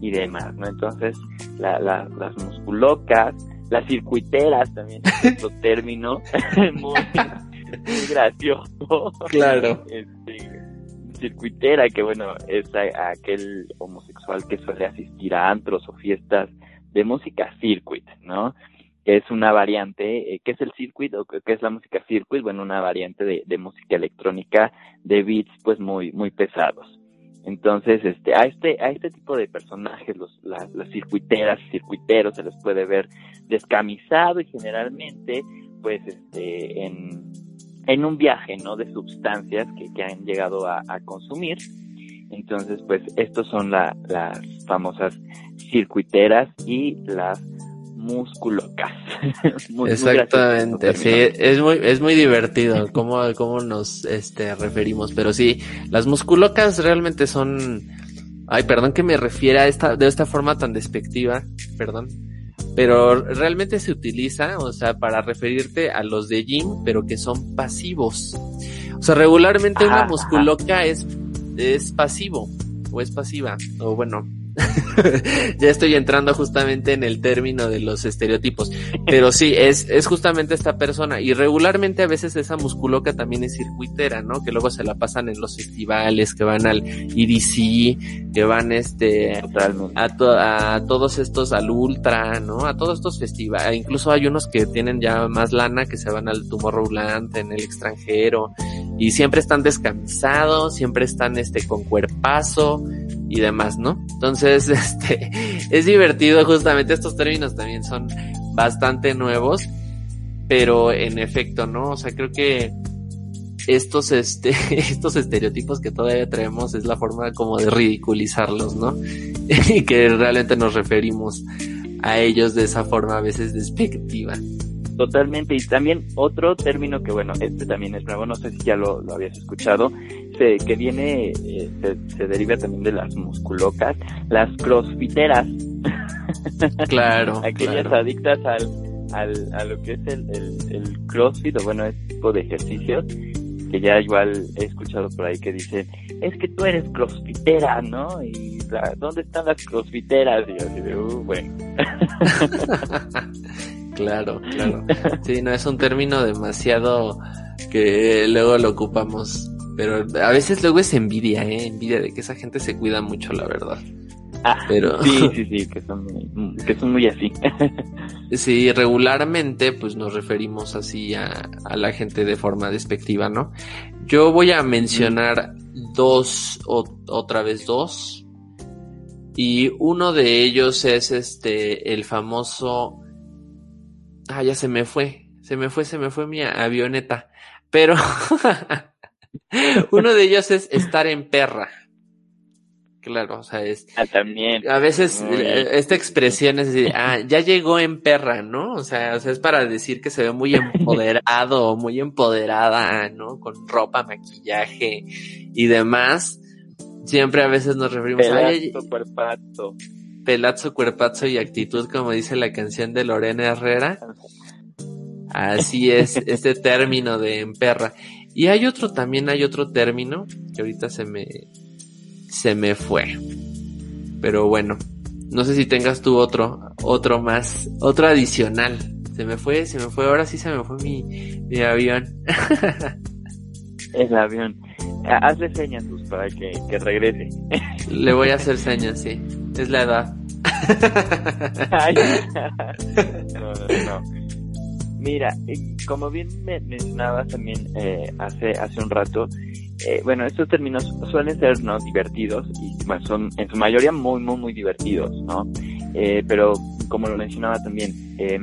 y demás, ¿no? Entonces, la, la, las musculocas, las circuiteras también es otro término [laughs] muy, muy gracioso. Claro. Este, circuitera, que bueno, es a- aquel homosexual que suele asistir a antros o fiestas de música circuit, ¿no? Que es una variante, eh, ¿qué es el circuit o qué qué es la música circuit? Bueno, una variante de, de música electrónica de beats pues muy, muy pesados. Entonces, este, a este, a este tipo de personajes, los, las, las circuiteras, circuiteros, se les puede ver descamisado y generalmente, pues, este, en, en un viaje, ¿no? De sustancias que, que han llegado a, a consumir. Entonces, pues, estos son la, las famosas circuiteras y las musculocas. [laughs] Muy- Exactamente, sí, es muy, es muy divertido cómo, cómo nos este, referimos, pero sí, las musculocas realmente son, ay, perdón que me refiera a esta, de esta forma tan despectiva, perdón, pero realmente se utiliza, o sea, para referirte a los de gym, pero que son pasivos. O sea, regularmente una Ajá, musculoca es, es pasivo, o es pasiva, o bueno, [laughs] ya estoy entrando justamente en el término de los estereotipos. Pero sí, es, es justamente esta persona. Y regularmente a veces esa musculoca también es circuitera, ¿no? Que luego se la pasan en los festivales, que van al EDC, que van este, a, to- a todos estos, al Ultra, ¿no? A todos estos festivales. Incluso hay unos que tienen ya más lana, que se van al Tomorrowland en el extranjero. Y siempre están descamisados, siempre están este, con cuerpazo y demás, ¿no? Entonces, [laughs] este, es divertido justamente, estos términos también son bastante nuevos, pero en efecto, ¿no? O sea, creo que estos, este, [laughs] estos estereotipos que todavía traemos es la forma como de ridiculizarlos, ¿no? [laughs] y que realmente nos referimos a ellos de esa forma a veces despectiva. Totalmente, y también otro término que, bueno, este también es nuevo, no sé si ya lo, lo habías escuchado, se- que viene, eh, se, se deriva también de las musculocas, las crossfiteras, [laughs] Claro, aquellas claro. adictas al, al, a lo que es el, el, el crossfit, o bueno, este tipo de ejercicios, que ya igual he escuchado por ahí que dicen, es que tú eres crossfitera, ¿no? Y la- ¿dónde están las crossfiteras? Y yo así de, uh, bueno. [laughs] Claro, claro. Sí, no es un término demasiado que luego lo ocupamos. Pero a veces luego es envidia, ¿eh? Envidia de que esa gente se cuida mucho, la verdad. Ah, Pero sí, sí, [laughs] sí, que son muy, que son muy así. [laughs] sí, regularmente pues nos referimos así a, a la gente de forma despectiva, ¿no? Yo voy a mencionar dos, o, otra vez dos. Y uno de ellos es este, el famoso... Ah, ya se me fue. Se me fue, se me fue mi avioneta. Pero [laughs] uno de ellos es estar en perra. Claro, o sea, es... Ah, también. A veces eh, esta expresión es decir, ah, ya llegó en perra, ¿no? O sea, o sea, es para decir que se ve muy empoderado o [laughs] muy empoderada, ¿no? Con ropa, maquillaje y demás. Siempre a veces nos referimos a "Ay, Pelazo, cuerpazo. pelazo, cuerpazo y actitud, como dice la canción de Lorena Herrera. Así es, este término de en perra. Y hay otro, también hay otro término que ahorita se me, se me fue. Pero bueno, no sé si tengas tú otro, otro más, otro adicional. Se me fue, se me fue, ahora sí se me fue mi, mi avión. [laughs] El avión. Hazle señas Gus, para que, que regrese. Le voy a hacer [laughs] señas, sí. Es la edad. [laughs] No, no, no. Mira, eh, como bien me mencionabas también eh, hace hace un rato, eh, bueno, estos términos suelen ser no divertidos y bueno, son en su mayoría muy muy muy divertidos, ¿no? Eh, pero como lo mencionaba también, eh,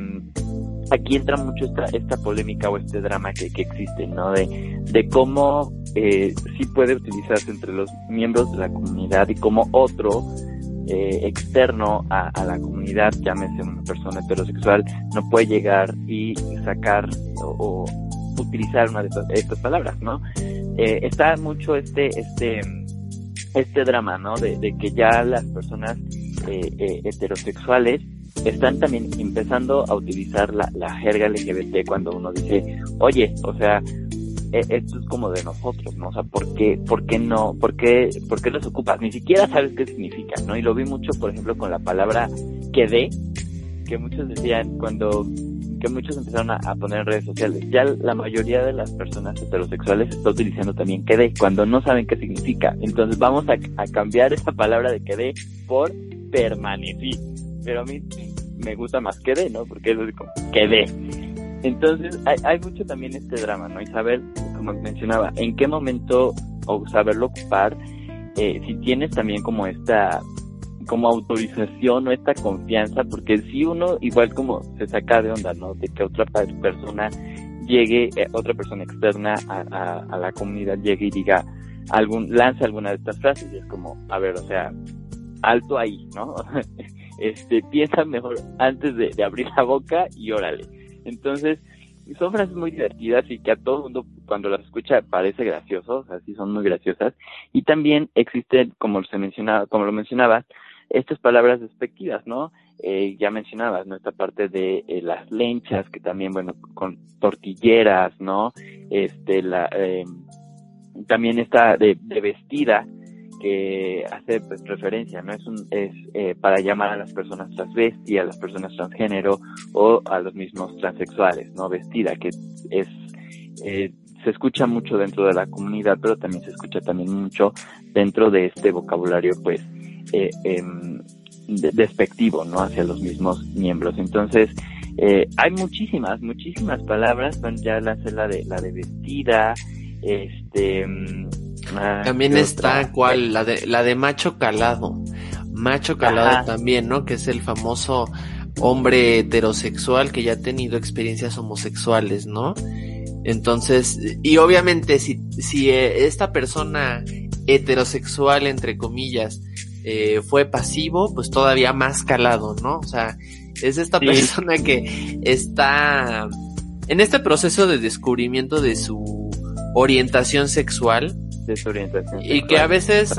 aquí entra mucho esta esta polémica o este drama que, que existe, ¿no? De de cómo eh, sí puede utilizarse entre los miembros de la comunidad y cómo otro eh, externo a, la comunidad, llámese una persona heterosexual, no puede llegar y sacar o, utilizar una de estas, palabras, ¿no? Eh, está mucho este, este, este drama, ¿no? De, que ya las personas eh, heterosexuales están también empezando a utilizar la, la jerga LGBT cuando uno dice, oye, o sea, esto es como de nosotros, ¿no? O sea, ¿por qué, por qué no, por qué, por qué los ocupas? Ni siquiera sabes qué significa, ¿no? Y lo vi mucho, por ejemplo, con la palabra quedé, que muchos decían cuando, que muchos empezaron a, poner en redes sociales. Ya la mayoría de las personas heterosexuales está utilizando también quedé, cuando no saben qué significa. Entonces vamos a, a cambiar esa palabra de quedé por permanecí. Pero a mí me gusta más quedé, ¿no? Porque es como quedé. Entonces, hay, mucho también este drama, ¿no? Y saber, como mencionaba, en qué momento o saberlo ocupar, eh, si tienes también como esta como autorización o esta confianza, porque si uno igual como se saca de onda, ¿no? De que otra persona llegue, eh, otra persona externa a, la comunidad llegue y diga algún, lance alguna de estas frases y es como, a ver, o sea, alto ahí, ¿no? [laughs] este, piensa mejor antes de abrir la boca y órale. Entonces, son frases muy divertidas y que a todo mundo cuando las escucha parece gracioso, así son muy graciosas. Y también existen, como se mencionaba, como lo mencionabas, estas palabras despectivas, ¿no? Eh, ya mencionabas, ¿no? Esta parte de eh, las lenchas, que también, bueno, con tortilleras, ¿no? Este, la, eh, también está de, de vestida, que hace pues, referencia, ¿no? Es, un, es eh, para llamar a las personas transvesti, a las personas transgénero o a los mismos transexuales, ¿no? Vestida, que es, eh, se escucha mucho dentro de la comunidad, pero también se escucha también mucho dentro de este vocabulario, pues, eh, em, despectivo, ¿no? Hacia los mismos miembros. Entonces, eh, hay muchísimas, muchísimas palabras, son ya la, la de, la de vestida, este, Ah, también está cuál, la de, la de macho calado. Macho calado también, ¿no? Que es el famoso hombre heterosexual que ya ha tenido experiencias homosexuales, ¿no? Entonces, y obviamente si, si eh, esta persona heterosexual, entre comillas, eh, fue pasivo, pues todavía más calado, ¿no? O sea, es esta persona que está en este proceso de descubrimiento de su orientación sexual desorientación. Y que a veces,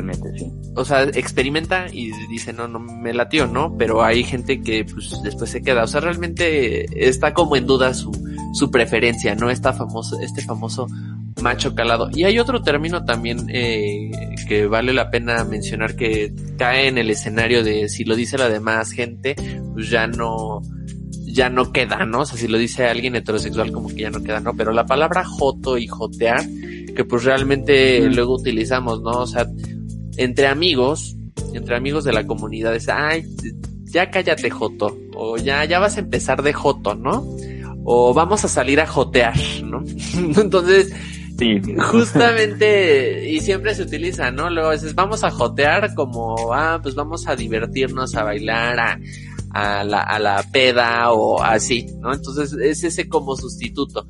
o sea, experimenta y dice, no, no me latió, ¿no? Pero hay gente que pues después se queda. O sea, realmente está como en duda su, su preferencia, ¿no? Esta famoso, este famoso macho calado. Y hay otro término también eh, que vale la pena mencionar que cae en el escenario de si lo dice la demás gente, pues ya no, ya no queda, ¿no? O sea, si lo dice alguien heterosexual como que ya no queda, ¿no? Pero la palabra joto y jotear que pues realmente luego utilizamos, ¿no? O sea, entre amigos, entre amigos de la comunidad, es, ay, ya cállate Joto, o ya, ya vas a empezar de Joto, ¿no? O vamos a salir a jotear, ¿no? [laughs] Entonces, sí. justamente, [laughs] y siempre se utiliza, ¿no? Luego dices, vamos a jotear como, ah, pues vamos a divertirnos, a bailar, a, a la, a la peda o así, ¿no? Entonces es ese como sustituto.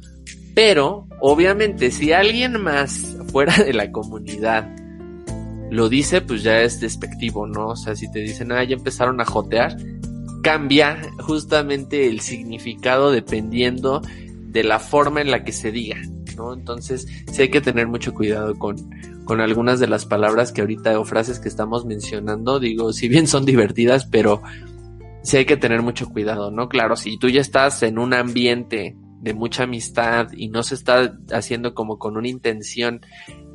Pero, obviamente, si alguien más fuera de la comunidad lo dice, pues ya es despectivo, ¿no? O sea, si te dicen, ah, ya empezaron a jotear, cambia justamente el significado dependiendo de la forma en la que se diga, ¿no? Entonces, sí hay que tener mucho cuidado con, con algunas de las palabras que ahorita o frases que estamos mencionando. Digo, si bien son divertidas, pero sí hay que tener mucho cuidado, ¿no? Claro, si tú ya estás en un ambiente de mucha amistad y no se está haciendo como con una intención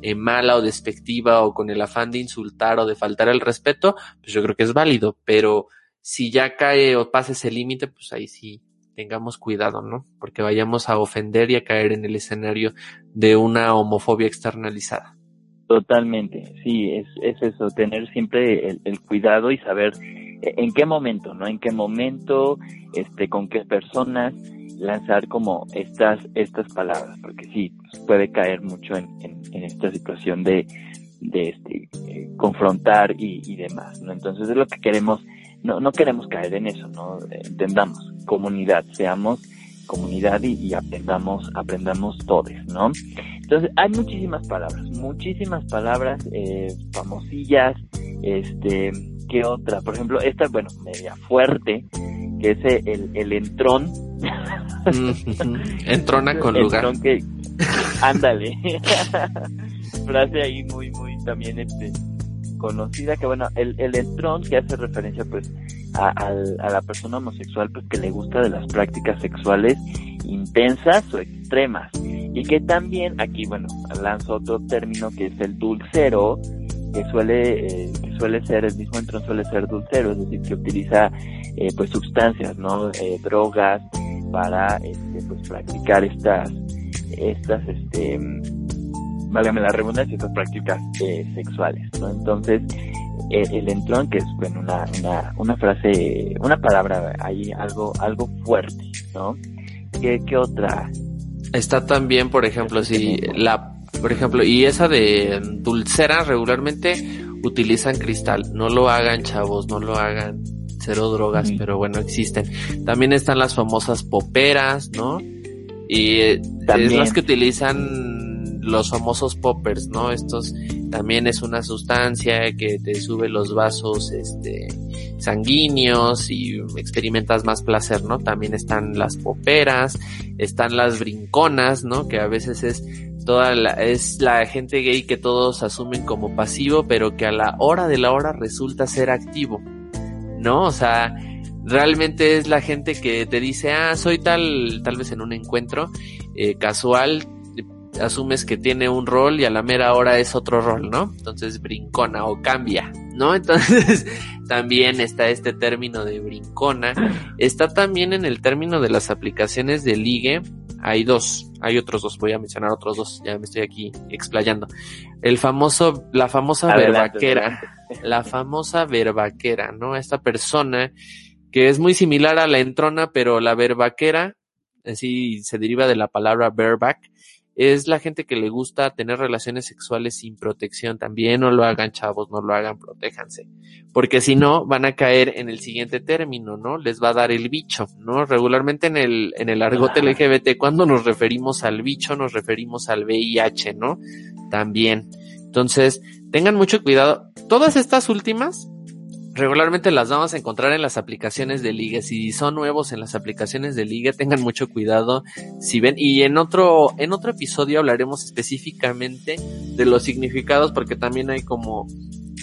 eh, mala o despectiva o con el afán de insultar o de faltar el respeto, pues yo creo que es válido, pero si ya cae o pasa ese límite, pues ahí sí tengamos cuidado, ¿no? Porque vayamos a ofender y a caer en el escenario de una homofobia externalizada. Totalmente, sí, es, es eso, tener siempre el, el cuidado y saber en qué momento, ¿no? En qué momento, este, con qué personas, lanzar como estas, estas palabras, porque sí, puede caer mucho en, en, esta situación de, de este, eh, confrontar y, y, demás, ¿no? Entonces es lo que queremos, no, no queremos caer en eso, ¿no? Entendamos, comunidad, seamos comunidad y, y aprendamos, aprendamos todos, ¿no? Entonces hay muchísimas palabras, muchísimas palabras eh, famosillas, este, ¿qué otra? Por ejemplo, esta, bueno, media fuerte, que es el, el entrón. [laughs] Entrona con lugar. Entrón que, ándale. [laughs] Frase ahí muy, muy también este conocida que bueno, el, el entrón que hace referencia pues a, a, la persona homosexual pues que le gusta de las prácticas sexuales intensas o extremas y que también aquí bueno lanzo otro término que es el dulcero que suele eh, que suele ser el mismo entrón suele ser dulcero es decir que utiliza eh, pues sustancias no eh, drogas para este, pues practicar estas estas este válgame la redundancia estas prácticas sexuales no entonces el, entrón que es bueno una, una, una frase una palabra ahí algo algo fuerte no qué, qué otra está también por ejemplo si la por ejemplo, y esa de dulcera regularmente utilizan cristal. No lo hagan, chavos, no lo hagan. Cero drogas, pero bueno, existen. También están las famosas poperas, ¿no? Y eh, es las que utilizan los famosos poppers, ¿no? Estos también es una sustancia que te sube los vasos, este, sanguíneos y experimentas más placer, ¿no? También están las poperas, están las brinconas, ¿no? Que a veces es toda la, es la gente gay que todos asumen como pasivo, pero que a la hora de la hora resulta ser activo, ¿no? O sea, realmente es la gente que te dice, ah, soy tal, tal vez en un encuentro eh, casual, asumes que tiene un rol y a la mera hora es otro rol, ¿no? Entonces brincona o cambia, ¿no? [laughs] Entonces también está este término de brincona. Está también en el término de las aplicaciones de ligue hay dos, hay otros dos, voy a mencionar otros dos, ya me estoy aquí explayando. El famoso, la famosa verbaquera, la famosa verbaquera, ¿no? Esta persona que es muy similar a la entrona, pero la verbaquera, así se deriva de la palabra verback, es la gente que le gusta tener relaciones sexuales sin protección. También no lo hagan chavos, no lo hagan, protéjanse. Porque si no, van a caer en el siguiente término, ¿no? Les va a dar el bicho, ¿no? Regularmente en el, en el argot LGBT, cuando nos referimos al bicho, nos referimos al VIH, ¿no? También. Entonces, tengan mucho cuidado. Todas estas últimas regularmente las vamos a encontrar en las aplicaciones de liga. Si son nuevos en las aplicaciones de liga, tengan mucho cuidado si ven. Y en otro, en otro episodio hablaremos específicamente de los significados, porque también hay como,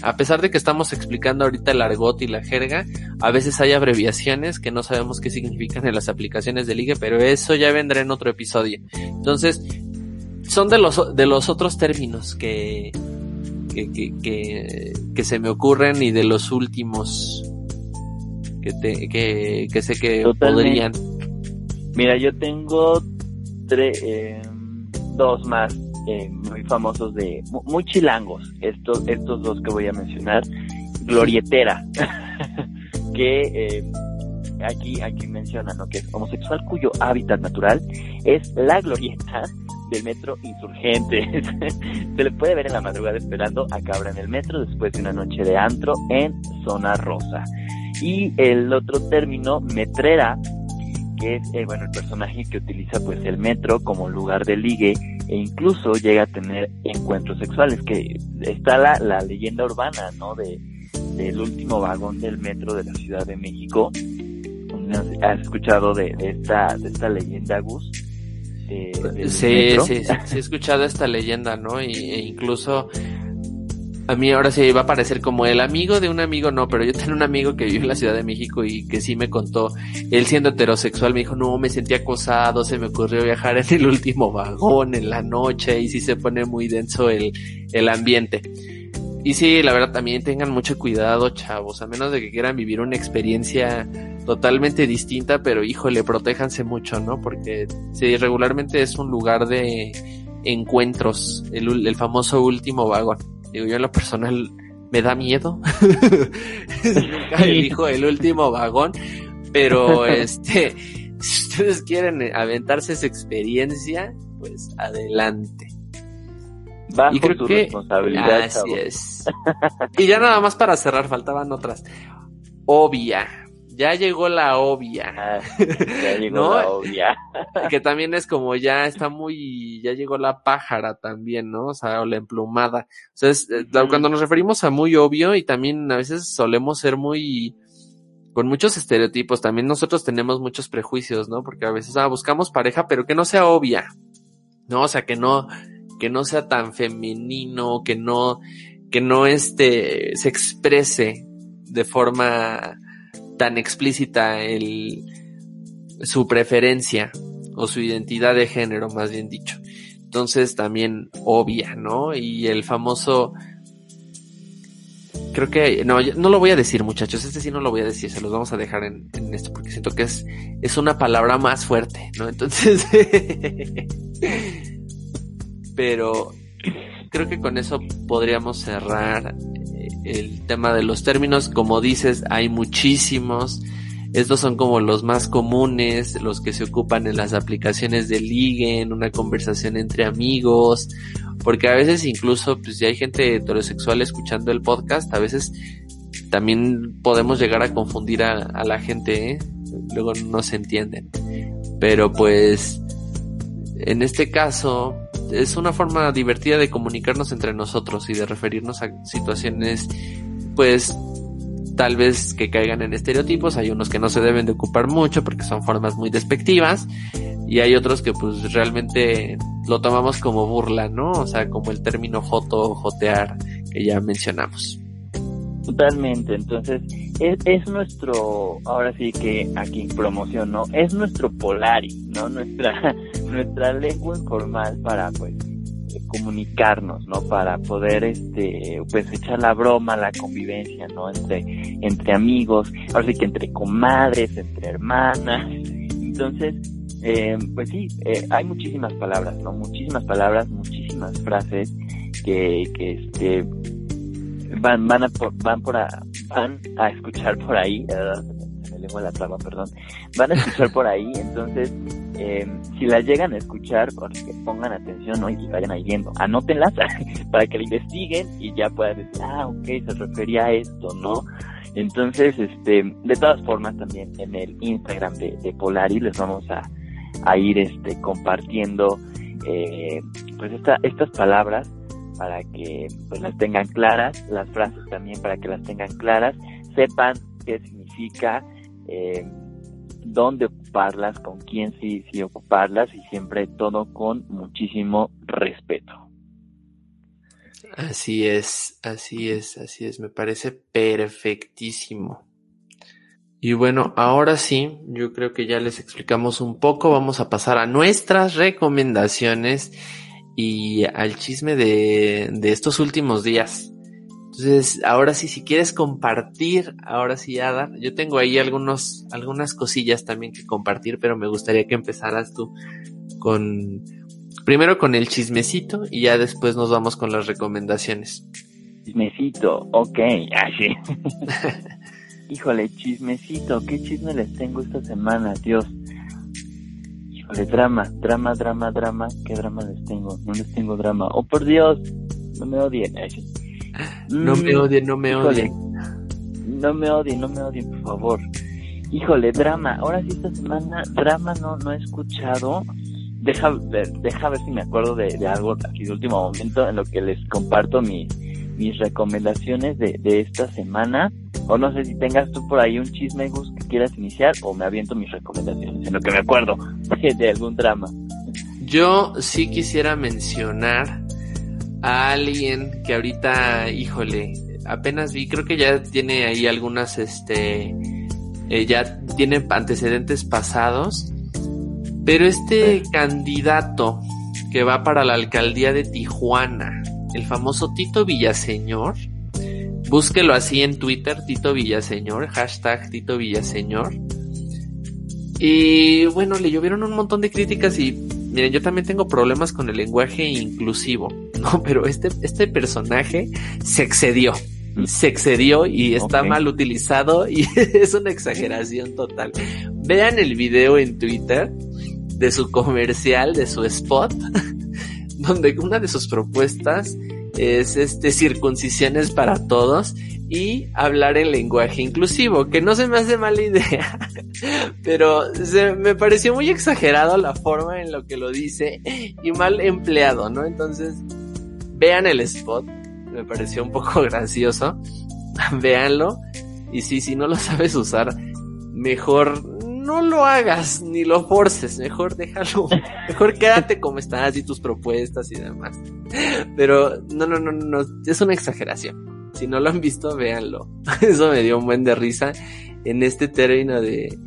a pesar de que estamos explicando ahorita el argot y la jerga, a veces hay abreviaciones que no sabemos qué significan en las aplicaciones de liga, pero eso ya vendrá en otro episodio. Entonces, son de los, de los otros términos que, que, que, se me ocurren y de los últimos que, te, que, que sé que podrían. Mira, yo tengo tres, eh, dos más eh, muy famosos de, muy chilangos, estos, estos dos que voy a mencionar. Glorietera, [laughs] que eh, aquí, aquí menciona, ¿no? Que es homosexual cuyo hábitat natural es la glorieta del metro insurgente. [laughs] Se le puede ver en la madrugada esperando a Cabra en el metro después de una noche de antro en zona rosa. Y el otro término, metrera, que es eh, bueno el personaje que utiliza pues el metro como lugar de ligue e incluso llega a tener encuentros sexuales que está la, la leyenda urbana no de del último vagón del metro de la Ciudad de México has escuchado de esta de esta leyenda Gus sí, sí, sí, he escuchado esta leyenda, ¿no? Y, e incluso a mí ahora sí va a parecer como el amigo de un amigo, no, pero yo tengo un amigo que vive en la Ciudad de México y que sí me contó, él siendo heterosexual me dijo, no, me sentí acosado, se me ocurrió viajar en el último vagón en la noche y sí se pone muy denso el, el ambiente. Y sí, la verdad también tengan mucho cuidado, chavos, a menos de que quieran vivir una experiencia totalmente distinta, pero híjole, protéjanse mucho, ¿no? Porque sí, regularmente es un lugar de encuentros, el, el famoso último vagón. Digo, yo en lo personal me da miedo. [laughs] Nunca elijo el último vagón, pero [laughs] este, si ustedes quieren aventarse esa experiencia, pues adelante. Bajo y creo tu que responsabilidad. Así es. y ya nada más para cerrar, faltaban otras. Obvia. Ya llegó la obvia. Ah, ya [laughs] llegó la obvia. [laughs] que también es como ya está muy, ya llegó la pájara también, ¿no? O sea, o la emplumada. O sea, es, eh, cuando nos referimos a muy obvio y también a veces solemos ser muy, con muchos estereotipos, también nosotros tenemos muchos prejuicios, ¿no? Porque a veces ah, buscamos pareja, pero que no sea obvia, ¿no? O sea, que no, que no sea tan femenino, que no, que no este, se exprese de forma tan explícita el, su preferencia o su identidad de género, más bien dicho. Entonces también obvia, ¿no? Y el famoso creo que no, no lo voy a decir, muchachos. Este sí no lo voy a decir, se los vamos a dejar en, en esto porque siento que es, es una palabra más fuerte, ¿no? Entonces, [laughs] pero creo que con eso podríamos cerrar el tema de los términos. Como dices, hay muchísimos. Estos son como los más comunes, los que se ocupan en las aplicaciones de ligue, en una conversación entre amigos, porque a veces incluso, pues si hay gente heterosexual escuchando el podcast, a veces también podemos llegar a confundir a, la gente, ¿eh? luego no se entienden. Pero pues, en este caso, es una forma divertida de comunicarnos entre nosotros y de referirnos a situaciones, pues, tal vez que caigan en estereotipos, hay unos que no se deben de ocupar mucho porque son formas muy despectivas y hay otros que pues realmente lo tomamos como burla, ¿no? O sea, como el término joto jotear que ya mencionamos. Totalmente, entonces es, es, nuestro, ahora sí que aquí promoción, ¿no? Es nuestro Polari, ¿no? Nuestra, [laughs] nuestra lengua informal para pues comunicarnos, ¿no? Para poder, este, pues echar la broma, la convivencia, ¿no? Entre, entre amigos, ahora sí que entre comadres, entre hermanas. Entonces, eh, pues sí, eh, hay muchísimas palabras, ¿no? Muchísimas palabras, muchísimas frases que, que este, van, van a, van por a, van a escuchar por ahí, se me lengua la traba, perdón, van a escuchar por ahí, entonces, eh, si las llegan a escuchar, pues que pongan atención, ¿no? Y vayan ahí viendo, anótenlas [laughs] para que la investiguen y ya puedan decir, ah, ok, se refería a esto, ¿no? Entonces, este, de todas formas, también en el Instagram de, de Polari les vamos a, a ir este, compartiendo eh, pues esta, estas palabras para que pues las tengan claras, las frases también para que las tengan claras, sepan qué significa, eh, dónde ocuparlas, con quién sí, sí ocuparlas y siempre todo con muchísimo respeto. Así es, así es, así es, me parece perfectísimo. Y bueno, ahora sí, yo creo que ya les explicamos un poco, vamos a pasar a nuestras recomendaciones y al chisme de, de estos últimos días. Entonces, ahora sí, si quieres compartir, ahora sí, Ada, yo tengo ahí algunos, algunas cosillas también que compartir, pero me gustaría que empezaras tú con, primero con el chismecito y ya después nos vamos con las recomendaciones. Chismecito, ok, [laughs] así. [laughs] Híjole, chismecito, ¿qué chisme les tengo esta semana? Dios. Híjole, drama, drama, drama, drama. ¿Qué drama les tengo? No les tengo drama. Oh, por Dios, no me odien. No me mm, odien, no me odien. No me odien, no me odien, por favor. Híjole, drama. Ahora sí, esta semana, drama no, no he escuchado. Deja ver, deja ver si me acuerdo de, de algo aquí de último momento en lo que les comparto mis, mis recomendaciones de, de esta semana. O no sé si tengas tú por ahí un chisme, Gus, que quieras iniciar, o me aviento mis recomendaciones, en lo que me acuerdo [laughs] de, algún drama. Yo sí quisiera mencionar a alguien que ahorita, híjole, apenas vi, creo que ya tiene ahí algunas, este, eh, ya tiene antecedentes pasados, pero este candidato que va para la alcaldía de Tijuana, el famoso Tito Villaseñor, Búsquelo así en Twitter, Tito Villaseñor, hashtag Tito Villaseñor. Y bueno, le llovieron un montón de críticas y miren, yo también tengo problemas con el lenguaje inclusivo, [laughs] ¿no? Pero este, este personaje se excedió, se excedió y está mal utilizado y [laughs] es una exageración total. Vean el video en Twitter de su comercial, de su spot, [laughs] donde una de sus propuestas es este circuncisiones para todos y hablar en lenguaje inclusivo, que no se me hace mala idea, [laughs] pero me pareció muy exagerado la forma en lo que lo dice y mal empleado, ¿no? Entonces, vean el spot, me pareció un poco [laughs] gracioso, [laughs] véanlo y si no lo sabes usar, mejor no lo hagas ni lo forces, mejor déjalo, [laughs] mejor quédate como estás y tus propuestas y demás. Pero no, no, no, no, es una exageración. Si no lo han visto, véanlo. [laughs] Eso me dio un buen de risa. en este término de,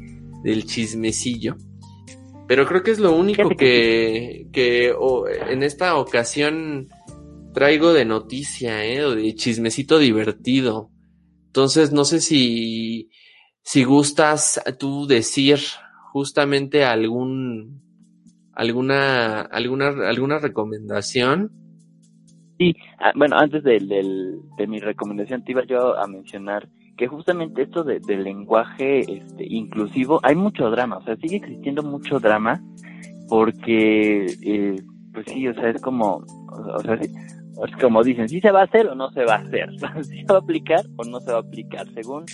del chismecillo. Pero creo que es lo único que, que en esta ocasión traigo de noticia, ¿eh? O de chismecito divertido. Entonces, no sé si, si gustas tú decir justamente algún, alguna, alguna, alguna recomendación. Sí, ah, bueno, antes de, de, mi recomendación te iba yo a mencionar que justamente esto de, del lenguaje este, inclusivo, hay mucho drama, o sea, sigue existiendo mucho drama porque, eh, pues sí, o sea, es como, o sea, es como dicen, si se va a hacer o no se va a hacer, si [laughs] se va a aplicar o no se va a aplicar, según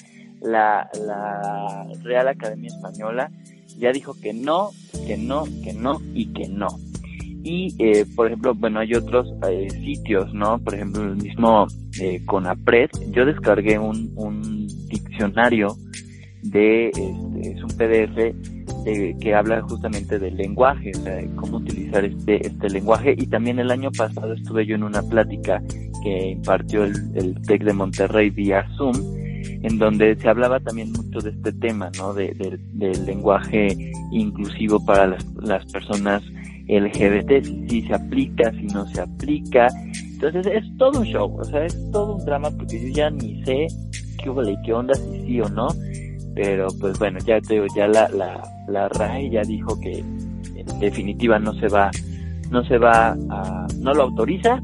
la, la Real Academia Española ya dijo que no, que no, que no y que no. Y, eh, por ejemplo, bueno, hay otros eh, sitios, ¿no? Por ejemplo, el mismo eh, Conapred, yo descargué un, un diccionario de, este, es un PDF de, que habla justamente del lenguaje, o sea, cómo utilizar este, este lenguaje. Y también el año pasado estuve yo en una plática que impartió el, el TEC de Monterrey vía Zoom, en donde se hablaba también mucho de este tema, ¿no? De, del lenguaje inclusivo para las, las personas LGBT, si, se aplica, si no se aplica. Entonces es todo un show, o sea, es todo un drama porque yo ya ni sé qué qué onda, si sí o no. Pero pues bueno, ya te digo, ya la, la, la RAE ya dijo que en definitiva no se va, no se va a, no lo autoriza,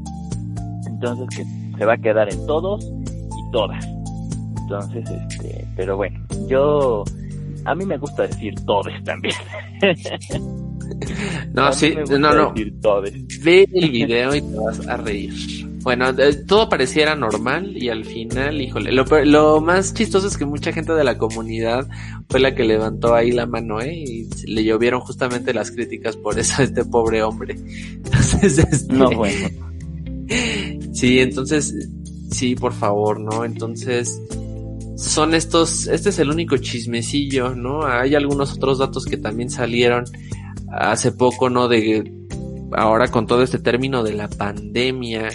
entonces que se va a quedar en todos y todas. Entonces, este, pero bueno, yo, a mí me gusta decir todes también. [laughs] no, sí, no, no. Ve el video y te vas a reír. Bueno, todo pareciera normal y al final, híjole, lo, lo, más chistoso es que mucha gente de la comunidad fue la que levantó ahí la mano, ¿eh? Y le llovieron justamente las críticas por eso a este pobre hombre. [laughs] Entonces, este, no, bueno. [laughs] Sí, entonces, sí, por favor, ¿no? Entonces, son estos, este es el único chismecillo, ¿no? Hay algunos otros datos que también salieron hace poco, ¿no? De ahora con todo este término de la pandemia,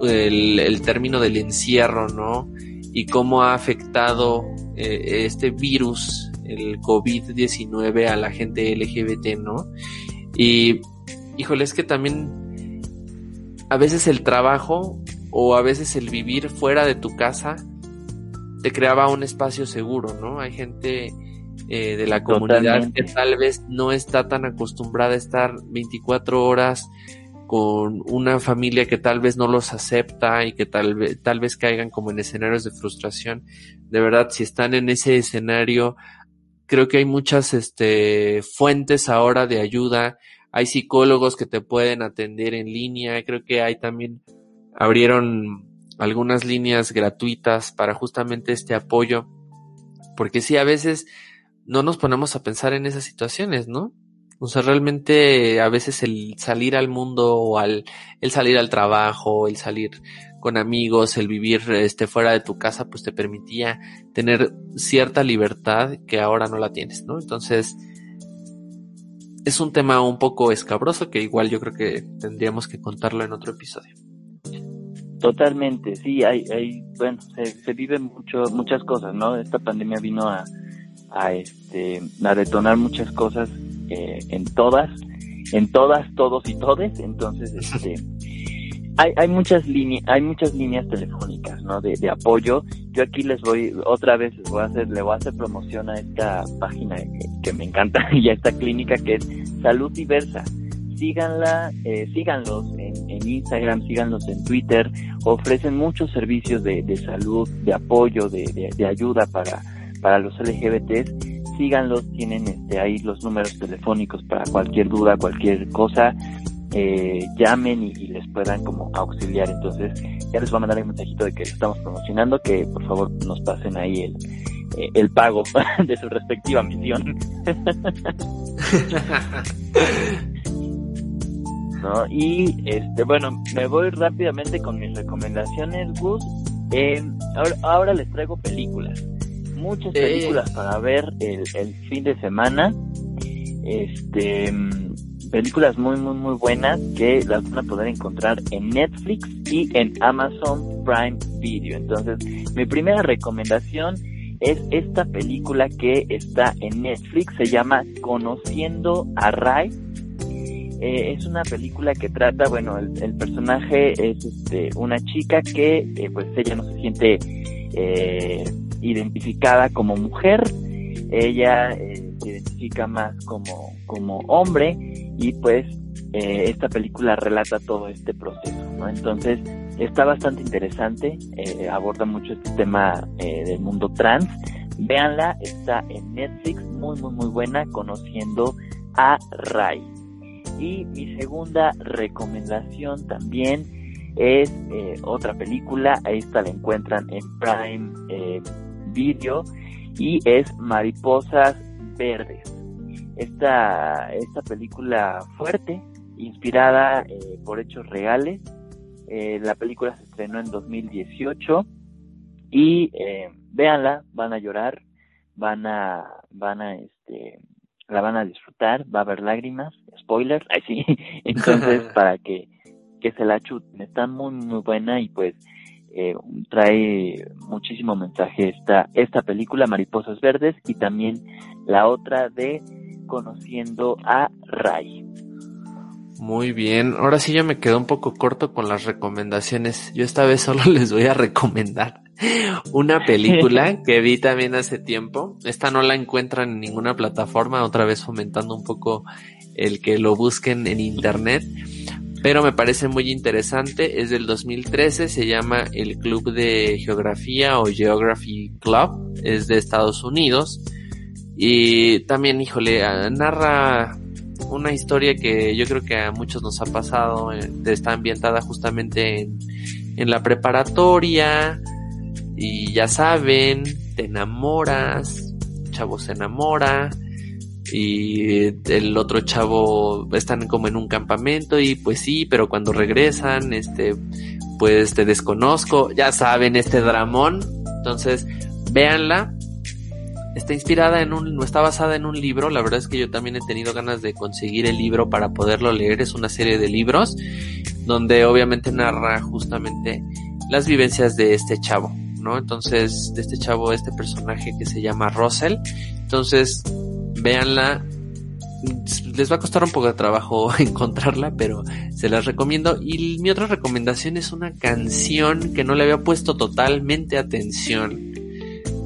el, término del encierro, ¿no? Y cómo ha afectado eh, este virus, el COVID-19 a la gente LGBT, ¿no? Y, híjole, es que también a veces el trabajo o a veces el vivir fuera de tu casa te creaba un espacio seguro, ¿no? Hay gente eh, de la comunidad que tal vez no está tan acostumbrada a estar 24 horas con una familia que tal vez no los acepta y que tal vez, tal vez caigan como en escenarios de frustración. De verdad, si están en ese escenario, creo que hay muchas este, fuentes ahora de ayuda. Hay psicólogos que te pueden atender en línea. Creo que hay también, abrieron algunas líneas gratuitas para justamente este apoyo. Porque sí, a veces no nos ponemos a pensar en esas situaciones, ¿no? O sea, realmente a veces el salir al mundo o al, el salir al trabajo, el salir con amigos, el vivir este fuera de tu casa, pues te permitía tener cierta libertad que ahora no la tienes, ¿no? Entonces, es un tema un poco escabroso que igual yo creo que tendríamos que contarlo en otro episodio. Totalmente, sí, hay, hay bueno, se, se viven mucho, muchas cosas, ¿no? Esta pandemia vino a, a este, a detonar muchas cosas eh, en todas, en todas, todos y todes, entonces, este, [laughs] hay, hay muchas líneas, hay muchas líneas telefónicas, ¿no? De, de apoyo. Yo aquí les voy, otra vez les voy a hacer, le voy a hacer promoción a esta página que, que me encanta [laughs] y a esta clínica que es Salud Diversa síganla, eh, síganlos en, Instagram, síganlos en Twitter, ofrecen muchos servicios de, salud, de apoyo, de, ayuda para, para los LGBTs, síganlos, tienen este, ahí los números telefónicos para cualquier duda, cualquier cosa, eh, llamen y, les puedan como auxiliar. Entonces, ya les voy a mandar un mensajito de que estamos promocionando, que por favor nos pasen ahí el, eh, el pago [laughs] de su respectiva misión. [laughs] [laughs] ¿no? Y este, bueno, me voy rápidamente con mis recomendaciones, Gus. Eh, ahora, ahora les traigo películas. Muchas películas para ver el, el fin de semana. Este películas muy muy muy buenas que las van a poder encontrar en Netflix y en Amazon Prime Video. Entonces, mi primera recomendación es esta película que está en Netflix, se llama Conociendo a Ray. Eh, es una película que trata, bueno, el, personaje es este, una chica que eh, pues ella no se siente eh, identificada como mujer, ella se identifica más como, como hombre y pues esta película relata todo este proceso, ¿no? Entonces, Está bastante interesante, aborda mucho este tema del mundo trans. Véanla, está en Netflix, muy muy muy buena, conociendo a Ray. Y mi segunda recomendación también es eh, otra película, está la encuentran en Prime Video. Y es Mariposas Verdes. Esta, esta película fuerte, inspirada por hechos reales, eh, la película se estrenó en 2018 y eh, véanla, van a llorar, van a, van a, este, la van a disfrutar, va a haber lágrimas, spoiler, [laughs] ahí sí, entonces [laughs] para que, que se la chuten, está muy muy buena y pues eh, trae muchísimo mensaje esta, esta película, Mariposas Verdes, y también la otra de Conociendo a Ray. Muy bien, ahora sí ya me quedo un poco corto con las recomendaciones. Yo esta vez solo [laughs] les voy a recomendar una película [laughs] que vi también hace tiempo. Esta no la encuentran en ninguna plataforma, otra vez fomentando un poco el que lo busquen en internet. Pero me parece muy interesante, es del 2013, se llama el Club de Geografía o Geography Club, es de Estados Unidos. Y también, híjole, narra una historia que yo creo que a muchos nos ha pasado, eh, está ambientada justamente en, la preparatoria y ya saben, te enamoras, chavo se enamora y el otro chavo están como en un campamento y pues sí, pero cuando regresan, este, pues te desconozco, ya saben, este dramón, entonces véanla, Está inspirada en un, no está basada en un libro, la verdad es que yo también he tenido ganas de conseguir el libro para poderlo leer, es una serie de libros donde obviamente narra justamente las vivencias de este chavo, ¿no? Entonces, de este chavo, este personaje que se llama Russell, entonces, véanla, les va a costar un poco de trabajo [laughs] encontrarla, pero se las recomiendo. Y mi otra recomendación es una canción que no le había puesto totalmente atención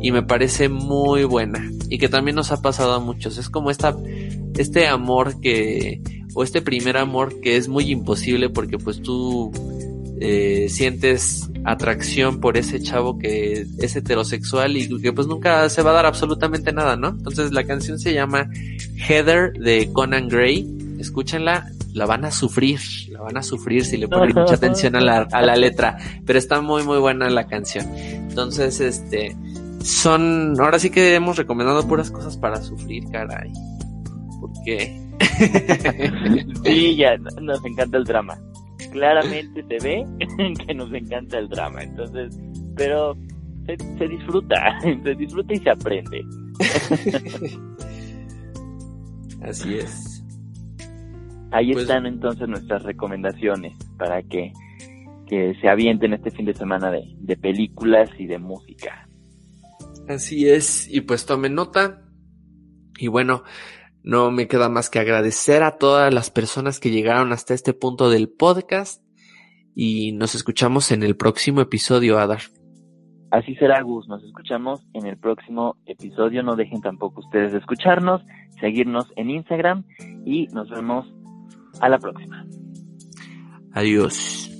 y me parece muy buena y que también nos ha pasado a muchos. Es como esta, este amor que, o este primer amor que es muy imposible porque pues tú eh, sientes atracción por ese chavo que es heterosexual y que pues nunca se va a dar absolutamente nada, ¿no? Entonces la canción se llama Heather de Conan Gray. Escúchenla, la van a sufrir, la van a sufrir si le ponen mucha [laughs] atención a la, a la letra, pero está muy muy buena la canción. Entonces, este, son, ahora sí que hemos recomendado puras cosas para sufrir, caray. ¿Por qué? [laughs] sí, ya, nos encanta el drama. Claramente se ve [laughs] que nos encanta el drama, entonces, pero se, se disfruta, [laughs] se disfruta y se aprende. Así es. Ahí pues están entonces nuestras recomendaciones para que, que se avienten este fin de semana de, de películas y de música. Así es, y pues tomen nota. Y bueno, no me queda más que agradecer a todas las personas que llegaron hasta este punto del podcast y nos escuchamos en el próximo episodio, Adar. Así será, Gus. Nos escuchamos en el próximo episodio. No dejen tampoco ustedes de escucharnos, seguirnos en Instagram y nos vemos a la próxima. Adiós.